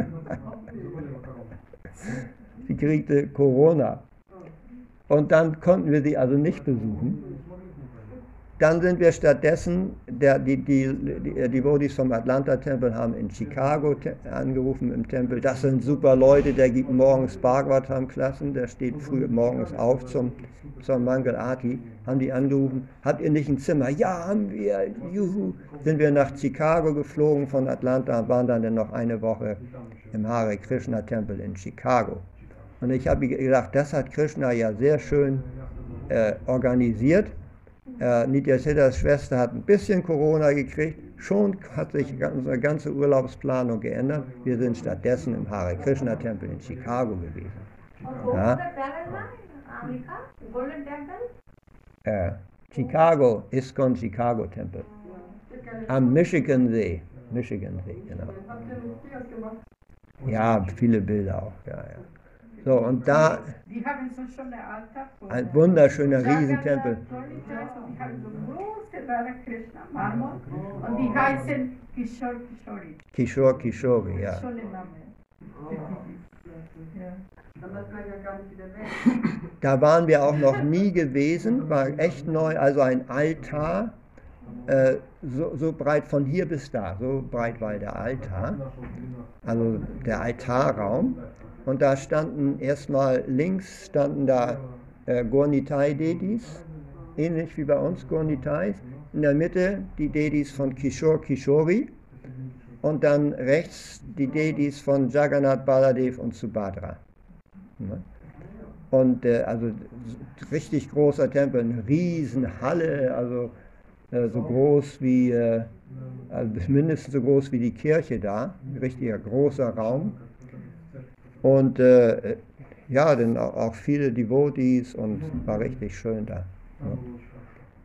sie kriegte Corona. Und dann konnten wir sie also nicht besuchen. Dann sind wir stattdessen, der, die, die, die Devotees vom Atlanta-Tempel haben in Chicago angerufen im Tempel. Das sind super Leute, der gibt morgens Bhagavatam-Klassen, der steht früh morgens auf zum, zum Mangal Arti. Haben die angerufen, habt ihr nicht ein Zimmer? Ja, haben wir, juhu. Sind wir nach Chicago geflogen von Atlanta und waren dann noch eine Woche im Hare Krishna-Tempel in Chicago. Und ich habe gedacht, das hat Krishna ja sehr schön äh, organisiert äh, Nitya Siddhas Schwester hat ein bisschen Corona gekriegt. Schon hat sich unsere ganze Urlaubsplanung geändert. Wir sind stattdessen im Hare Krishna Tempel in Chicago gewesen. Ja. Äh, Chicago, ISKCON Chicago Tempel. Am Michigan See. Michigan See, genau. Ja, viele Bilder auch. Ja, ja. So, und da. Ein wunderschöner Riesentempel. Die haben so große Radha Krishna Marmor und die heißen Kishore Kishori. Kishore Kishori, ja. Name. Da waren wir auch noch nie gewesen, war echt neu, also ein Altar, äh, so, so, breit von hier bis da, so breit war der Altar, also der Altarraum. Und da standen erstmal links standen da äh, Gornitai-Dedis, ähnlich wie bei uns Gornitais. In der Mitte die Dedis von Kishore Kishori und dann rechts die Dedis von Jagannath Baladev und Subhadra. Und äh, also richtig großer Tempel, eine Riesenhalle, also so groß wie, äh, also mindestens so groß wie die Kirche da, ein richtiger großer Raum. Und äh, ja, dann auch viele Devotees und war richtig schön da. Ja.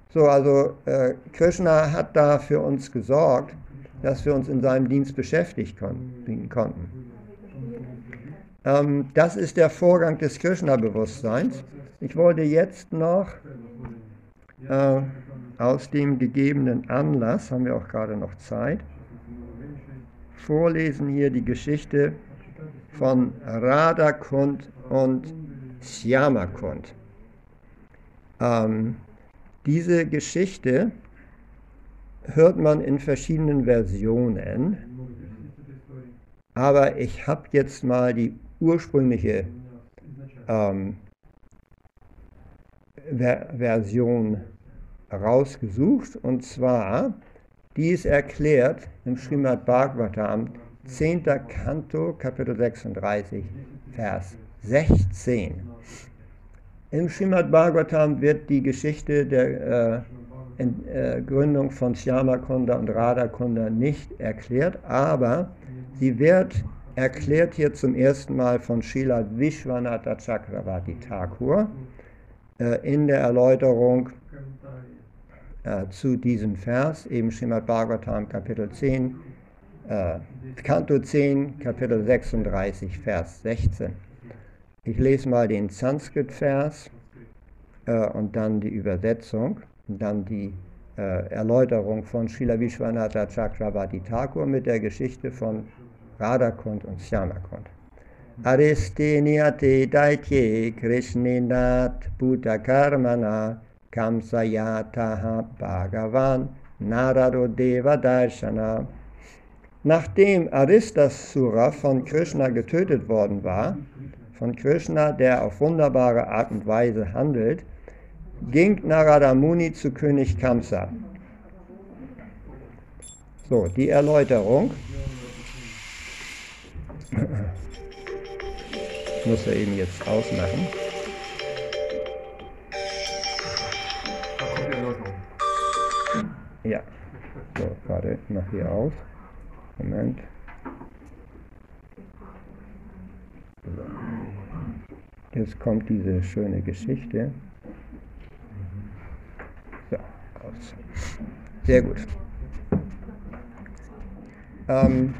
So, also äh, Krishna hat da für uns gesorgt, dass wir uns in seinem Dienst beschäftigt kon konnten. Ähm, das ist der Vorgang des Krishna-Bewusstseins. Ich wollte jetzt noch äh, aus dem gegebenen Anlass, haben wir auch gerade noch Zeit, vorlesen hier die Geschichte von Radhakund und Syamakund. Ähm, diese Geschichte hört man in verschiedenen Versionen, aber ich habe jetzt mal die ursprüngliche ähm, Ver Version rausgesucht und zwar, die ist erklärt im Srimad Bhagavatam, 10. Kanto, Kapitel 36, Vers 16. Im Srimad Bhagavatam wird die Geschichte der äh, in, äh, Gründung von Shyamakunda und Radhakunda nicht erklärt, aber sie wird erklärt hier zum ersten Mal von Srila Vishwanatha Chakravarti Thakur äh, in der Erläuterung äh, zu diesem Vers, eben Srimad Bhagavatam Kapitel 10, äh, Kanto 10, Kapitel 36, Vers 16. Ich lese mal den Sanskrit-Vers äh, und dann die Übersetzung und dann die äh, Erläuterung von Srila Vishwanatha Chakravarti Thakur mit der Geschichte von Radhakund und Shyamakund. Ariste niyate daitye krishninat buddha karmana kamsayataha bhagavan narado deva darshana. Nachdem Aristasura von Krishna getötet worden war, von Krishna, der auf wunderbare Art und Weise handelt, ging Narada Muni zu König Kamsa. So, die Erläuterung. muss er eben jetzt ausmachen. Ja, so, warte, mach hier aus. Moment. Jetzt kommt diese schöne Geschichte. So, aus. Sehr gut. Ähm,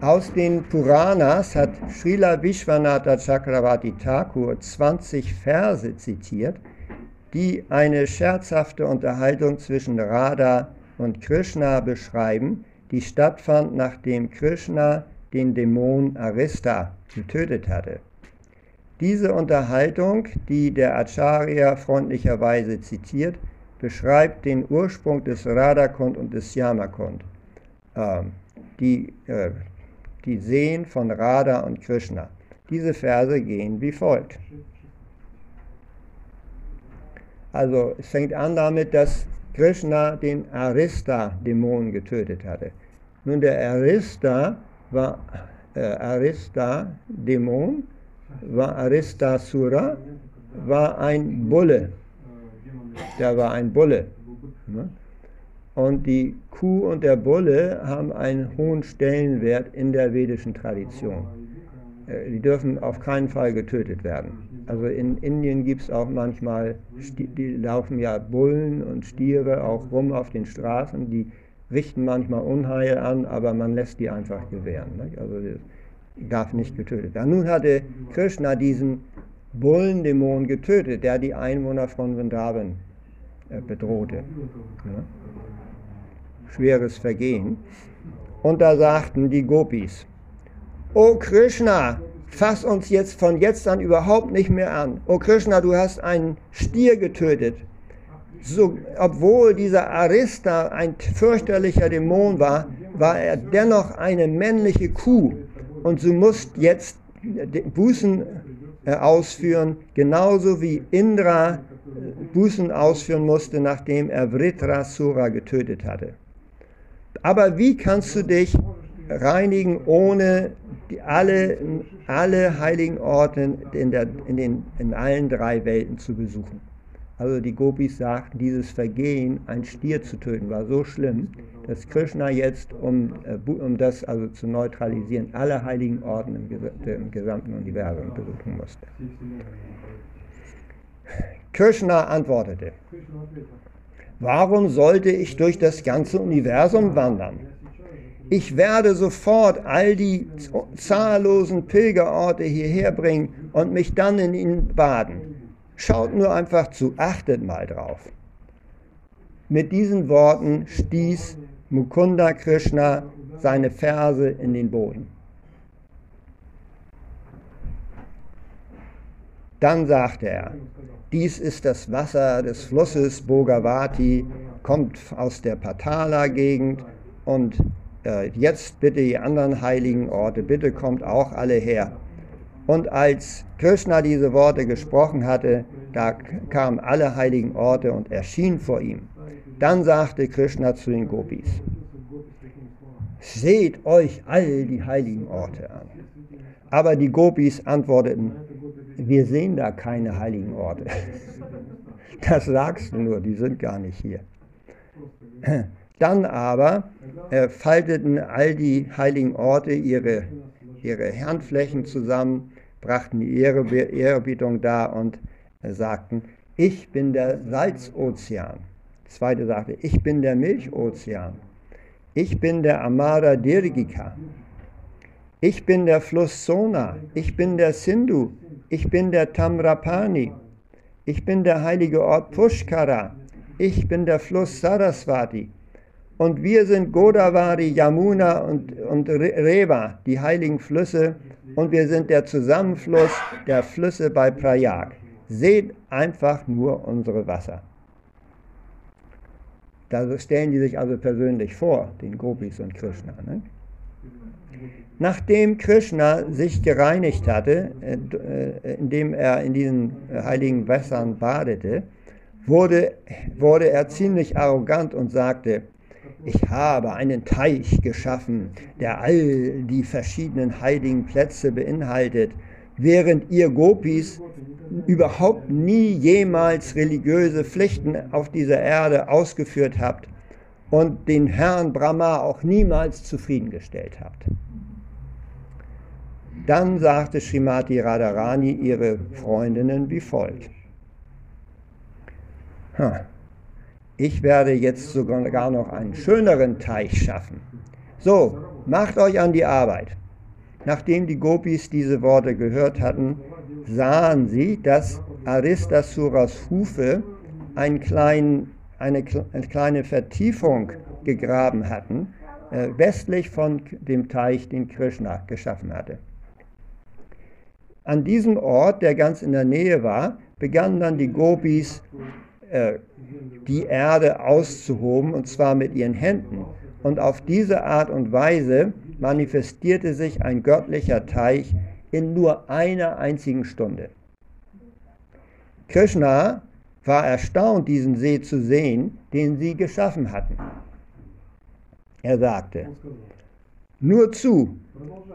aus den Puranas hat Srila Vishwanatha Chakravarti Thakur 20 Verse zitiert, die eine scherzhafte Unterhaltung zwischen Radha und Krishna beschreiben, die stattfand, nachdem Krishna den Dämon Arista getötet hatte. Diese Unterhaltung, die der Acharya freundlicherweise zitiert, beschreibt den Ursprung des Radhakund und des Yamakund. Ähm, die äh, die Seen von Radha und Krishna. Diese Verse gehen wie folgt. Also es fängt an damit, dass Krishna den Arista-Dämon getötet hatte. Nun, der Arista war äh, Arista-Dämon, war Arista-Sura, war ein Bulle. Der war ein Bulle. Ne? Und die Kuh und der Bulle haben einen hohen Stellenwert in der vedischen Tradition. Äh, die dürfen auf keinen Fall getötet werden. Also in Indien gibt es auch manchmal, die laufen ja Bullen und Stiere auch rum auf den Straßen, die richten manchmal Unheil an, aber man lässt die einfach gewähren. Also das darf nicht getötet werden. Nun hatte Krishna diesen Bullendämon getötet, der die Einwohner von Vrindavan äh, bedrohte schweres Vergehen. Und da sagten die Gopis, O Krishna, fass uns jetzt von jetzt an überhaupt nicht mehr an. O Krishna, du hast einen Stier getötet. So, obwohl dieser Arista ein fürchterlicher Dämon war, war er dennoch eine männliche Kuh. Und du musst jetzt Bußen äh, ausführen, genauso wie Indra äh, Bußen ausführen musste, nachdem er Vritrasura getötet hatte. Aber wie kannst du dich reinigen, ohne die, alle, alle heiligen Orte in, der, in, den, in allen drei Welten zu besuchen? Also die Gopis sagten, dieses Vergehen, ein Stier zu töten, war so schlimm, dass Krishna jetzt, um, äh, um das also zu neutralisieren, alle heiligen Orden im, im gesamten Universum besuchen musste. Krishna antwortete, warum sollte ich durch das ganze Universum wandern? Ich werde sofort all die zahllosen Pilgerorte hierher bringen und mich dann in ihnen baden. Schaut nur einfach zu, achtet mal drauf. Mit diesen Worten stieß Mukunda Krishna seine Verse in den Boden. Dann sagte er, dies ist das Wasser des Flusses Bogavati, kommt aus der Patala-Gegend und jetzt bitte die anderen heiligen Orte, bitte kommt auch alle her. Und als Krishna diese Worte gesprochen hatte, da kamen alle heiligen Orte und erschienen vor ihm. Dann sagte Krishna zu den Gopis, seht euch all die heiligen Orte an. Aber die Gopis antworteten, wir sehen da keine heiligen Orte. Das sagst du nur, die sind gar nicht hier. Dann aber äh, falteten all die heiligen Orte ihre, ihre Handflächen zusammen, brachten die Ehrerbietung dar und äh, sagten, ich bin der Salzozean. Zweite sagte, ich bin der Milchozean. Ich bin der Amara Dirgika. Ich bin der Fluss Sona. Ich bin der Sindhu. Ich bin der Tamrapani. Ich bin der heilige Ort Pushkara. Ich bin der Fluss Saraswati. Und wir sind Godavari, Yamuna und, und Reva, die heiligen Flüsse. Und wir sind der Zusammenfluss der Flüsse bei Prayag. Seht einfach nur unsere Wasser. Da stellen die sich also persönlich vor, den Gopis und Krishna. Ne? Nachdem Krishna sich gereinigt hatte, äh, äh, indem er in diesen heiligen Wässern badete, wurde, wurde er ziemlich arrogant und sagte, ich habe einen Teich geschaffen, der all die verschiedenen heiligen Plätze beinhaltet, während ihr Gopis überhaupt nie jemals religiöse Pflichten auf dieser Erde ausgeführt habt und den Herrn Brahma auch niemals zufriedengestellt habt. Dann sagte Srimati Radharani ihre Freundinnen wie folgt. Ich werde jetzt sogar noch einen schöneren Teich schaffen. So, macht euch an die Arbeit. Nachdem die Gopis diese Worte gehört hatten, sahen sie, dass Aristasuras Hufe einen kleinen, eine, eine kleine Vertiefung gegraben hatten, äh, westlich von dem Teich, den Krishna geschaffen hatte. An diesem Ort, der ganz in der Nähe war, begannen dann die Gopis äh, die Erde auszuhoben, und zwar mit ihren Händen. Und auf diese Art und Weise manifestierte sich ein göttlicher Teich in nur einer einzigen Stunde. Krishna war erstaunt, diesen See zu sehen, den sie geschaffen hatten. Er sagte, nur zu,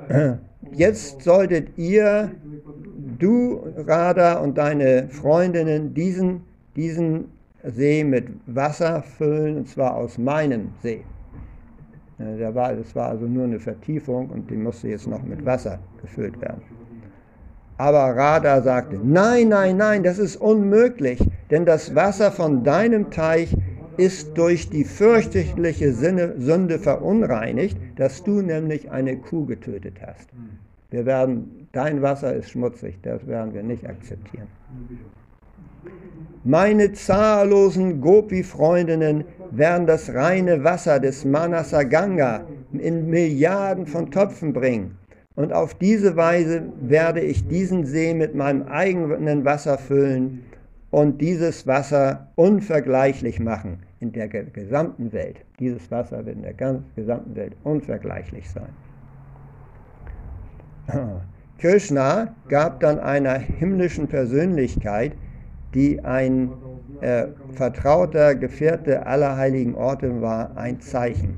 jetzt solltet ihr, du, Radha und deine Freundinnen, diesen, diesen See mit Wasser füllen, und zwar aus meinem See. Der war, das war also nur eine Vertiefung und die musste jetzt noch mit Wasser gefüllt werden. Aber Radha sagte, nein, nein, nein, das ist unmöglich, denn das Wasser von deinem Teich ist durch die fürchterliche Sünde verunreinigt, dass du nämlich eine Kuh getötet hast. Wir werden, dein Wasser ist schmutzig, das werden wir nicht akzeptieren. Meine zahllosen Gopi-Freundinnen werden das reine Wasser des Manasa Ganga in Milliarden von Töpfen bringen. Und auf diese Weise werde ich diesen See mit meinem eigenen Wasser füllen und dieses Wasser unvergleichlich machen in der gesamten Welt. Dieses Wasser wird in der gesamten Welt unvergleichlich sein. Krishna gab dann einer himmlischen Persönlichkeit die ein äh, vertrauter Gefährte aller heiligen Orte war, ein Zeichen.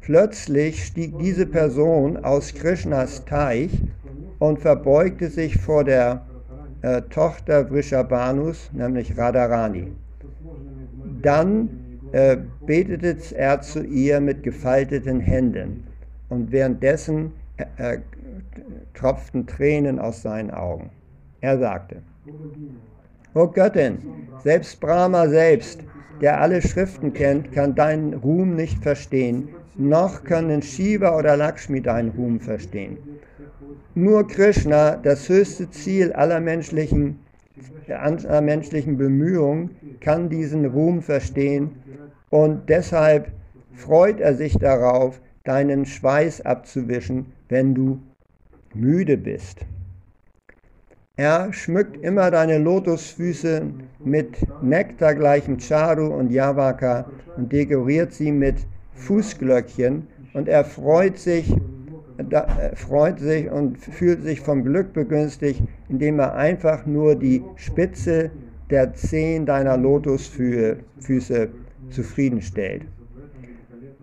Plötzlich stieg diese Person aus Krishnas Teich und verbeugte sich vor der äh, Tochter Vrishabhanus, nämlich Radharani. Dann äh, betete er zu ihr mit gefalteten Händen und währenddessen äh, tropften Tränen aus seinen Augen. Er sagte, O Göttin, selbst Brahma selbst, der alle Schriften kennt, kann deinen Ruhm nicht verstehen, noch können Shiva oder Lakshmi deinen Ruhm verstehen. Nur Krishna, das höchste Ziel aller menschlichen, aller menschlichen Bemühungen, kann diesen Ruhm verstehen und deshalb freut er sich darauf, deinen Schweiß abzuwischen, wenn du müde bist. Er schmückt immer deine Lotusfüße mit nektargleichem Charu und Yavaka und dekoriert sie mit Fußglöckchen und er freut sich da, äh, freut sich und fühlt sich vom Glück begünstigt, indem er einfach nur die Spitze der Zehen deiner Lotusfüße zufriedenstellt.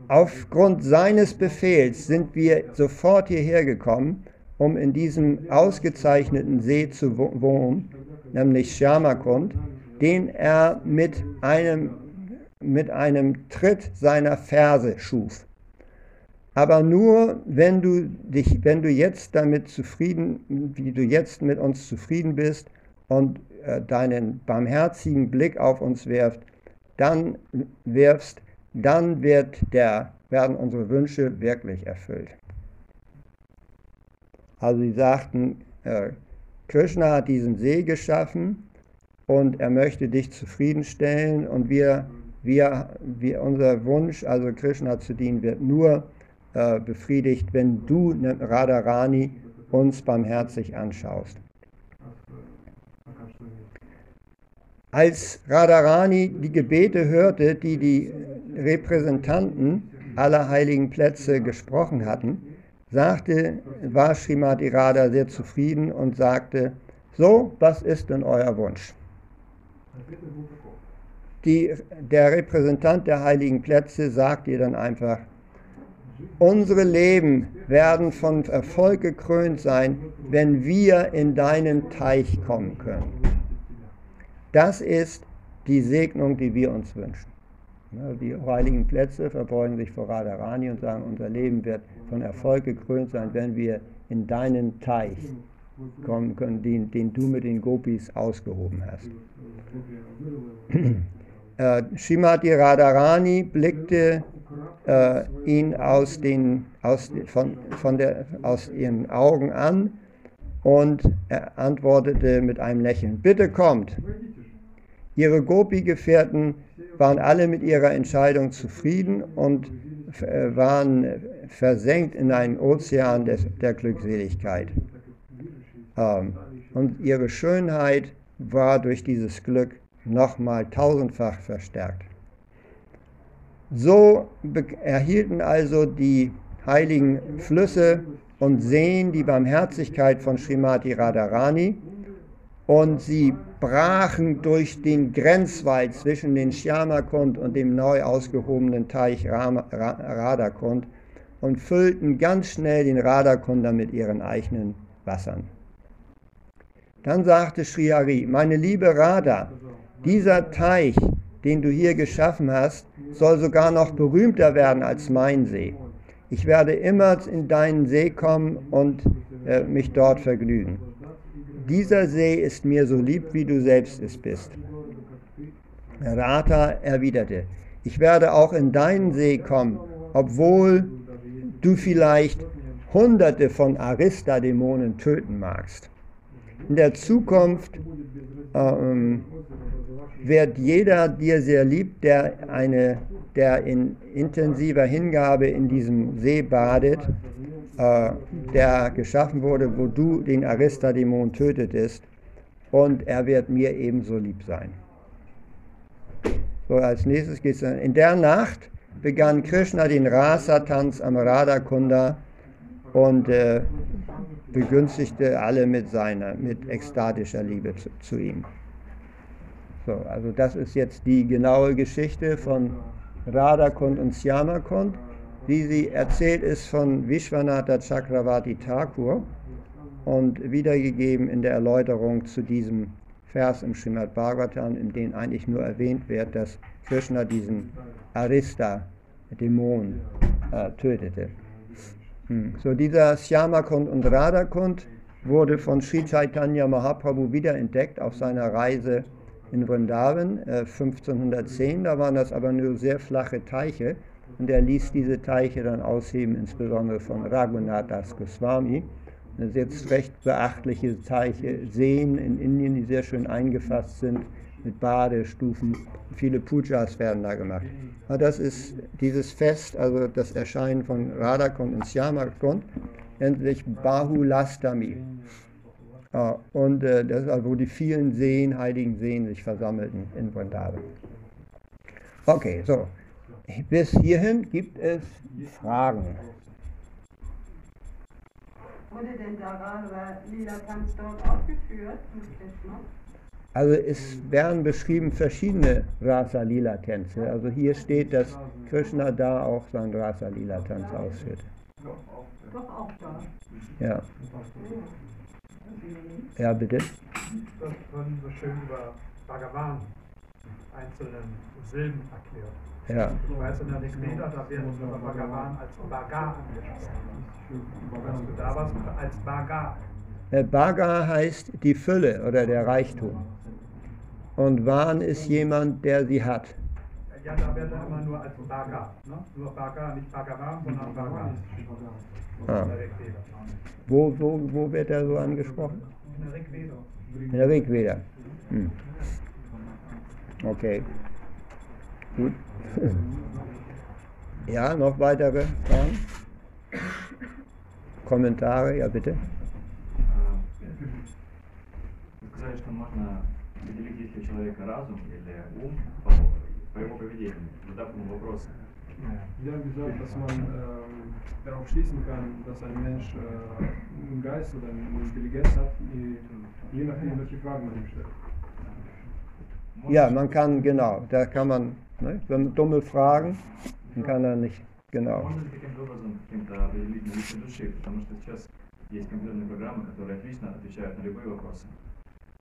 Aufgrund seines Befehls sind wir sofort hierher gekommen, um in diesem ausgezeichneten See zu wohnen, nämlich Shamakund, den er mit einem, mit einem Tritt seiner Ferse schuf. Aber nur, wenn du, dich, wenn du jetzt damit zufrieden, wie du jetzt mit uns zufrieden bist und äh, deinen barmherzigen Blick auf uns werft, dann wirfst, dann wird der, werden unsere Wünsche wirklich erfüllt. Also sie sagten, äh, Krishna hat diesen See geschaffen und er möchte dich zufriedenstellen und wir, wir, wir, unser Wunsch, also Krishna zu dienen, wird nur äh, befriedigt, wenn du, ne, Radharani, uns barmherzig anschaust. Als Radharani die Gebete hörte, die die Repräsentanten aller heiligen Plätze gesprochen hatten, sagte, war Srimati Radha sehr zufrieden und sagte, so, was ist denn euer Wunsch? Die, der Repräsentant der heiligen Plätze sagt ihr dann einfach, Unsere Leben werden von Erfolg gekrönt sein, wenn wir in deinen Teich kommen können. Das ist die Segnung, die wir uns wünschen. Die heiligen Plätze verbeugen sich vor Radharani und sagen, unser Leben wird von Erfolg gekrönt sein, wenn wir in deinen Teich kommen können, den, den du mit den Gopis ausgehoben hast. Äh, Shimati Radharani blickte äh, ihn aus, den, aus, von, von der, aus ihren Augen an und er antwortete mit einem Lächeln, bitte kommt. Ihre Gopi-Gefährten waren alle mit ihrer Entscheidung zufrieden und äh, waren versenkt in einen Ozean des, der Glückseligkeit. Ähm, und ihre Schönheit war durch dieses Glück nochmal tausendfach verstärkt. So erhielten also die heiligen Flüsse und Seen die Barmherzigkeit von Srimati Radharani und sie brachen durch den Grenzwald zwischen den Shyamakund und dem neu ausgehobenen Teich Radakund und füllten ganz schnell den Radakunda mit ihren eigenen Wassern. Dann sagte Sri Hari, meine liebe Radha, dieser Teich, den du hier geschaffen hast, soll sogar noch berühmter werden als mein See. Ich werde immer in deinen See kommen und äh, mich dort vergnügen. Dieser See ist mir so lieb, wie du selbst es bist. Rata erwiderte, ich werde auch in deinen See kommen, obwohl du vielleicht hunderte von Arista-Dämonen töten magst. In der Zukunft ähm, wird jeder dir sehr lieb, der, eine, der in intensiver Hingabe in diesem See badet, äh, der geschaffen wurde, wo du den Arista-Dämon tötetest, und er wird mir ebenso lieb sein. So, als nächstes geht es dann. In der Nacht begann Krishna den Rasa-Tanz am Radha-Kunda und äh, begünstigte alle mit seiner, mit ekstatischer Liebe zu, zu ihm. So, also das ist jetzt die genaue Geschichte von Radhakund und Syamakund, wie sie erzählt ist von Vishwanatha Chakravarti Thakur. und wiedergegeben in der Erläuterung zu diesem Vers im Srimad Bhagavatam, in dem eigentlich nur erwähnt wird, dass Krishna diesen Arista-Dämon äh, tötete. Hm. So dieser Shyamakund und Radhakund wurde von Sri Chaitanya Mahaprabhu wiederentdeckt auf seiner Reise in Vrindavan äh, 1510. Da waren das aber nur sehr flache Teiche und er ließ diese Teiche dann ausheben, insbesondere von Raghunath Das Goswami. Das jetzt recht beachtliche Teiche, Seen in Indien, die sehr schön eingefasst sind mit Badestufen. Viele Pujas werden da gemacht. Aber das ist dieses Fest, also das Erscheinen von Radhakund und Shyamakund, nennt sich Bahulastami. und äh, das ist also, wo die vielen Seen, heiligen Seen sich versammelten in Vrindavan. Okay, so. Bis hierhin gibt es Fragen. Wurde denn der Radha Lila Tanz dort aufgeführt mit Krishna? Also es werden beschrieben verschiedene Rasa Lila Tänze. Also hier steht, dass Krishna da auch seinen Rasa Lila Tanz ausführte. Doch auch da. Ja. Ja, bitte. Das wurden so schön über Bhagavan einzelne Silben erklärt. Ja. Ich weiß in der Rigveda, da werden über Bhagavan als Bhaga angesprochen. Als du da warst, als Bhaga. Äh, Bhaga heißt die Fülle oder der Reichtum. Und Van ist jemand, der sie hat. Ja, da wird er immer nur als Bhaga. Ne? Nur Bhaga, nicht Bhagavan, sondern Bhaga. Ah. Wo, wo, wo wird er so angesprochen? In der Rigveda. In der Rigveda. Hm. Okay. Gut. Ja, noch weitere Fragen? Kommentare, ja bitte. Вы сказали, что можно определить, есть ли у человека разум или ум по, по его поведению, задав ему вопросы. Sie haben gesagt, dass man ähm, darauf schließen kann, dass ein Mensch äh, einen Geist oder eine Intelligenz hat, je, je nachdem, welche Fragen man ihm stellt. Ja, man kann, genau, da kann man, ne, wenn man dumme Fragen, dann kann er nicht, genau. Можно ли каким-то образом каким-то определить наличие души? Потому что сейчас есть компьютерные программы, которые отлично отвечают на любые вопросы.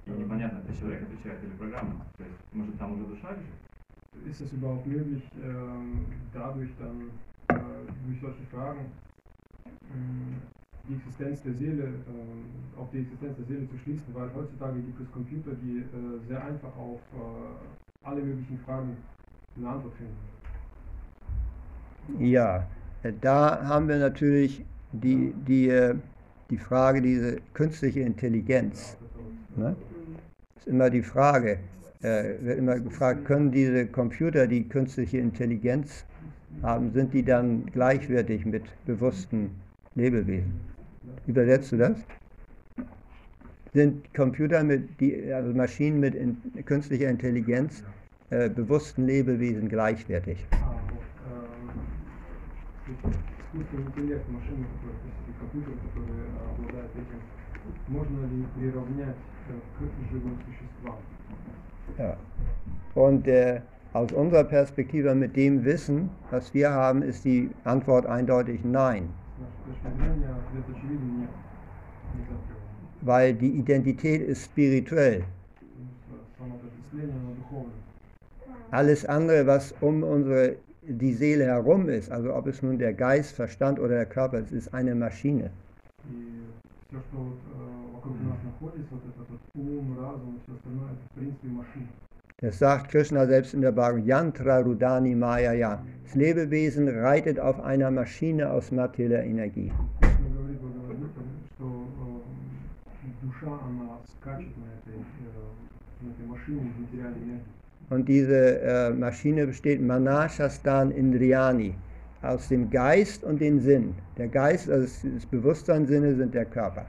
И непонятно, это человек отвечает или программа. То есть, может, там уже душа лежит? Ist es überhaupt möglich, ähm, dadurch dann, äh, durch solche Fragen, ähm, die Existenz der Seele, äh, auf die Existenz der Seele zu schließen? Weil heutzutage gibt es Computer, die äh, sehr einfach auf äh, alle möglichen Fragen ja, äh, da haben wir natürlich die, die, äh, die Frage, diese künstliche Intelligenz. Ne? Ist immer die Frage, äh, wird immer gefragt, können diese Computer, die künstliche Intelligenz haben, sind die dann gleichwertig mit bewussten Lebewesen? Übersetzt du das? Sind Computer mit, die, also Maschinen mit in, künstlicher Intelligenz bewussten Lebewesen gleichwertig. Ja. Und äh, aus unserer Perspektive mit dem Wissen, was wir haben, ist die Antwort eindeutig Nein. Weil die Identität ist spirituell. Alles andere, was um unsere, die Seele herum ist, also ob es nun der Geist, Verstand oder der Körper ist, ist eine Maschine. И все, что вот, э, вокруг нас находится, вот этот вот ум, разум и все остальное, это в принципе машина. Das sagt Krishna selbst in der Bhagavad Yantra Rudani Maya. Ja. Das Lebewesen reitet auf einer Maschine aus materieller Energie. Кришна говорит Бхагавадгите, что э, душа, она скачет на этой, э, на этой машине из материальной энергии. Und diese äh, Maschine besteht Manashastan Indriani aus dem Geist und dem Sinn. Der Geist, also das Bewusstsein, Sinne sind der Körper.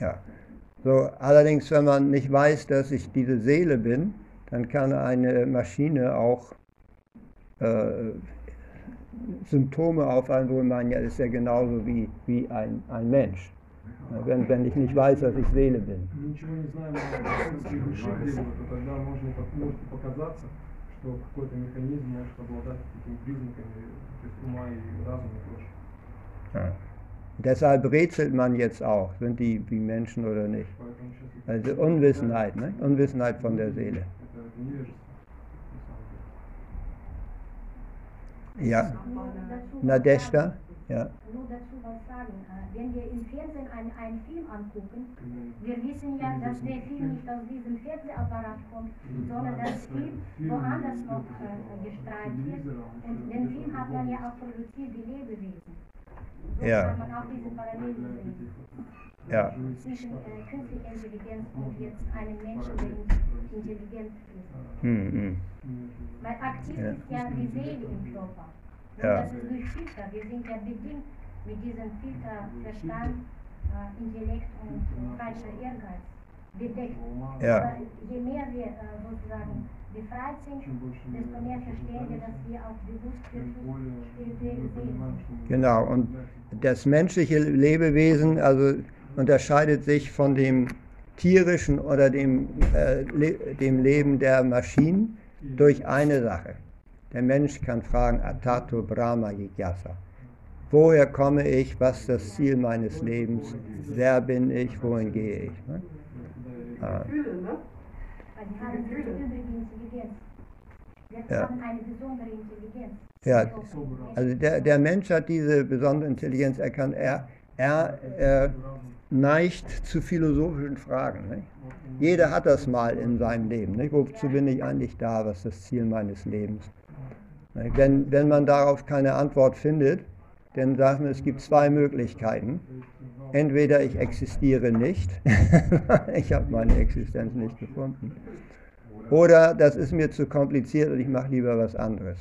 Ja. So, allerdings, wenn man nicht weiß, dass ich diese Seele bin, dann kann eine Maschine auch äh, Symptome auf ein Wohlmann, ist ja genauso wie, wie ein, ein Mensch. Wenn, wenn ich nicht weiß, dass ich Seele bin. Ja. Deshalb rätselt man jetzt auch, sind die wie Menschen oder nicht. Also Unwissenheit, ne? Unwissenheit von der Seele. Ja, Nur dazu was Nadeshda, ja. Nur dazu was sagen. Äh, Wenn wir im Fernsehen einen, einen Film angucken, wir wissen ja, dass der Film nicht aus diesem Fernsehapparat kommt, sondern dass Film woanders noch äh, gestrahlt wird. Und den Film hat man ja auch produziert, die Lebewesen. So Ja. kann man auch diese Parallele sehen. Ja, Zwischen äh, künstlicher Intelligenz und jetzt einem Menschen, der intelligent ist. hm, hm. Weil aktiv Ja. ist ja die Seele im Körper. Und Ja. das ist durch Filter. Wir sind ja bedingt mit diesem Filter Verstand, äh, Intellekt und falscher Ehrgeiz bedeckt. Ja. Aber je mehr wir äh, sozusagen befreit sind, desto mehr verstehen wir, dass wir auch bewusst wirklich spirituelle Seelen sind. Genau, und das menschliche Lebewesen also unterscheidet sich von dem tierischen oder dem, äh, le dem Leben der Maschinen durch eine Sache. Der Mensch kann fragen, Atato Brahma Jigyasa. Woher komme ich? Was ist das Ziel meines Lebens? Wer bin ich? Wohin gehe ich? Ne? Ah, ne? Ja. Ja, So, also der, der Mensch hat diese besondere Intelligenz erkannt. Er, er, er neigt zu philosophischen Fragen. Nicht? Jeder hat das mal in seinem Leben. Nicht? Wozu bin ich eigentlich da? Was ist das Ziel meines Lebens? Wenn, wenn man darauf keine Antwort findet, dann sagen wir, es gibt zwei Möglichkeiten. Entweder ich existiere nicht, ich habe meine Existenz nicht gefunden, oder das ist mir zu kompliziert und ich mache lieber was anderes.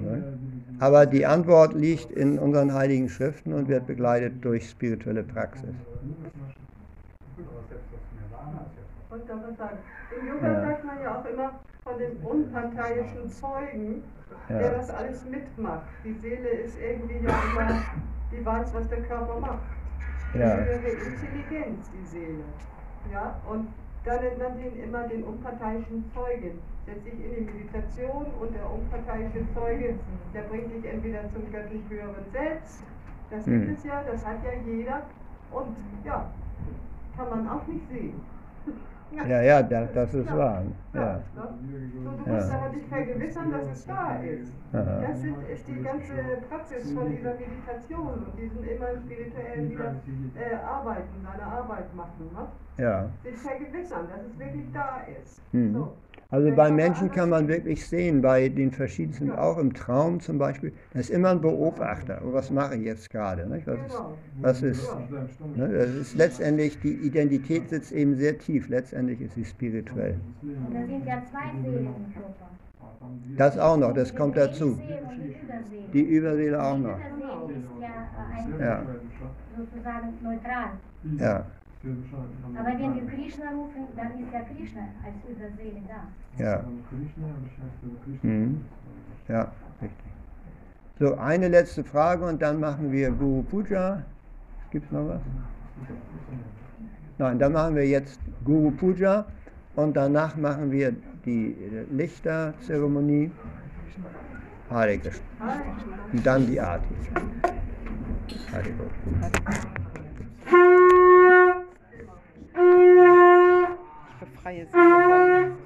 Ne? Aber die Antwort liegt in unseren heiligen Schriften und wird begleitet durch spirituelle Praxis. Und da was sagen. Im Yoga Ja. sagt man ja auch immer von dem unparteiischen Zeugen, der Ja. das alles mitmacht. Die Seele ist irgendwie ja immer, die weiß, was der Körper macht. Ja. Die höhere Intelligenz, die Seele. Ja, und da nennt man den immer den unparteiischen Zeugen. Setzt sich in die Meditation und der unparteiische Zeuge, der bringt dich entweder zum göttlich höheren Selbst, das gibt Mhm. es ja, das hat ja jeder, und ja, kann man auch nicht sehen. Ja, ja, da- das ist wahr. Ja. ne? So, du musst Ja. aber dich vergewissern, dass es da ist. Aha. Das sind, ist die ganze Praxis von dieser Meditation und diesen immer spirituellen wieder äh, Arbeiten, seine Arbeit machen. Ne? ja. Sich vergewissern, dass es wirklich da ist. Mhm. So. Also bei Menschen kann man wirklich sehen, bei den verschiedensten, auch im Traum zum Beispiel, da ist immer ein Beobachter. Oh, was mache ich jetzt gerade? Nicht? Was ist, Genau. was ist, ne? Das ist letztendlich, die Identität sitzt eben sehr tief. Letztendlich ist sie spirituell. Und da sind ja zwei Seelen im Körper. Das auch noch, das kommt dazu. Die Überseele. Auch noch. Ist äh, Ja. sozusagen neutral. Ja, Aber wenn wir Krishna rufen, dann ist ja Krishna als Überseele da. ja. Mhm. Ja, richtig. So, eine letzte Frage und dann machen wir Guru Puja. Gibt es noch was? Nein, dann machen wir jetzt Guru Puja und danach machen wir die Lichterzeremonie. Hare Krishna. Und dann die Arti. Hare Krishna. Ich befreie sie.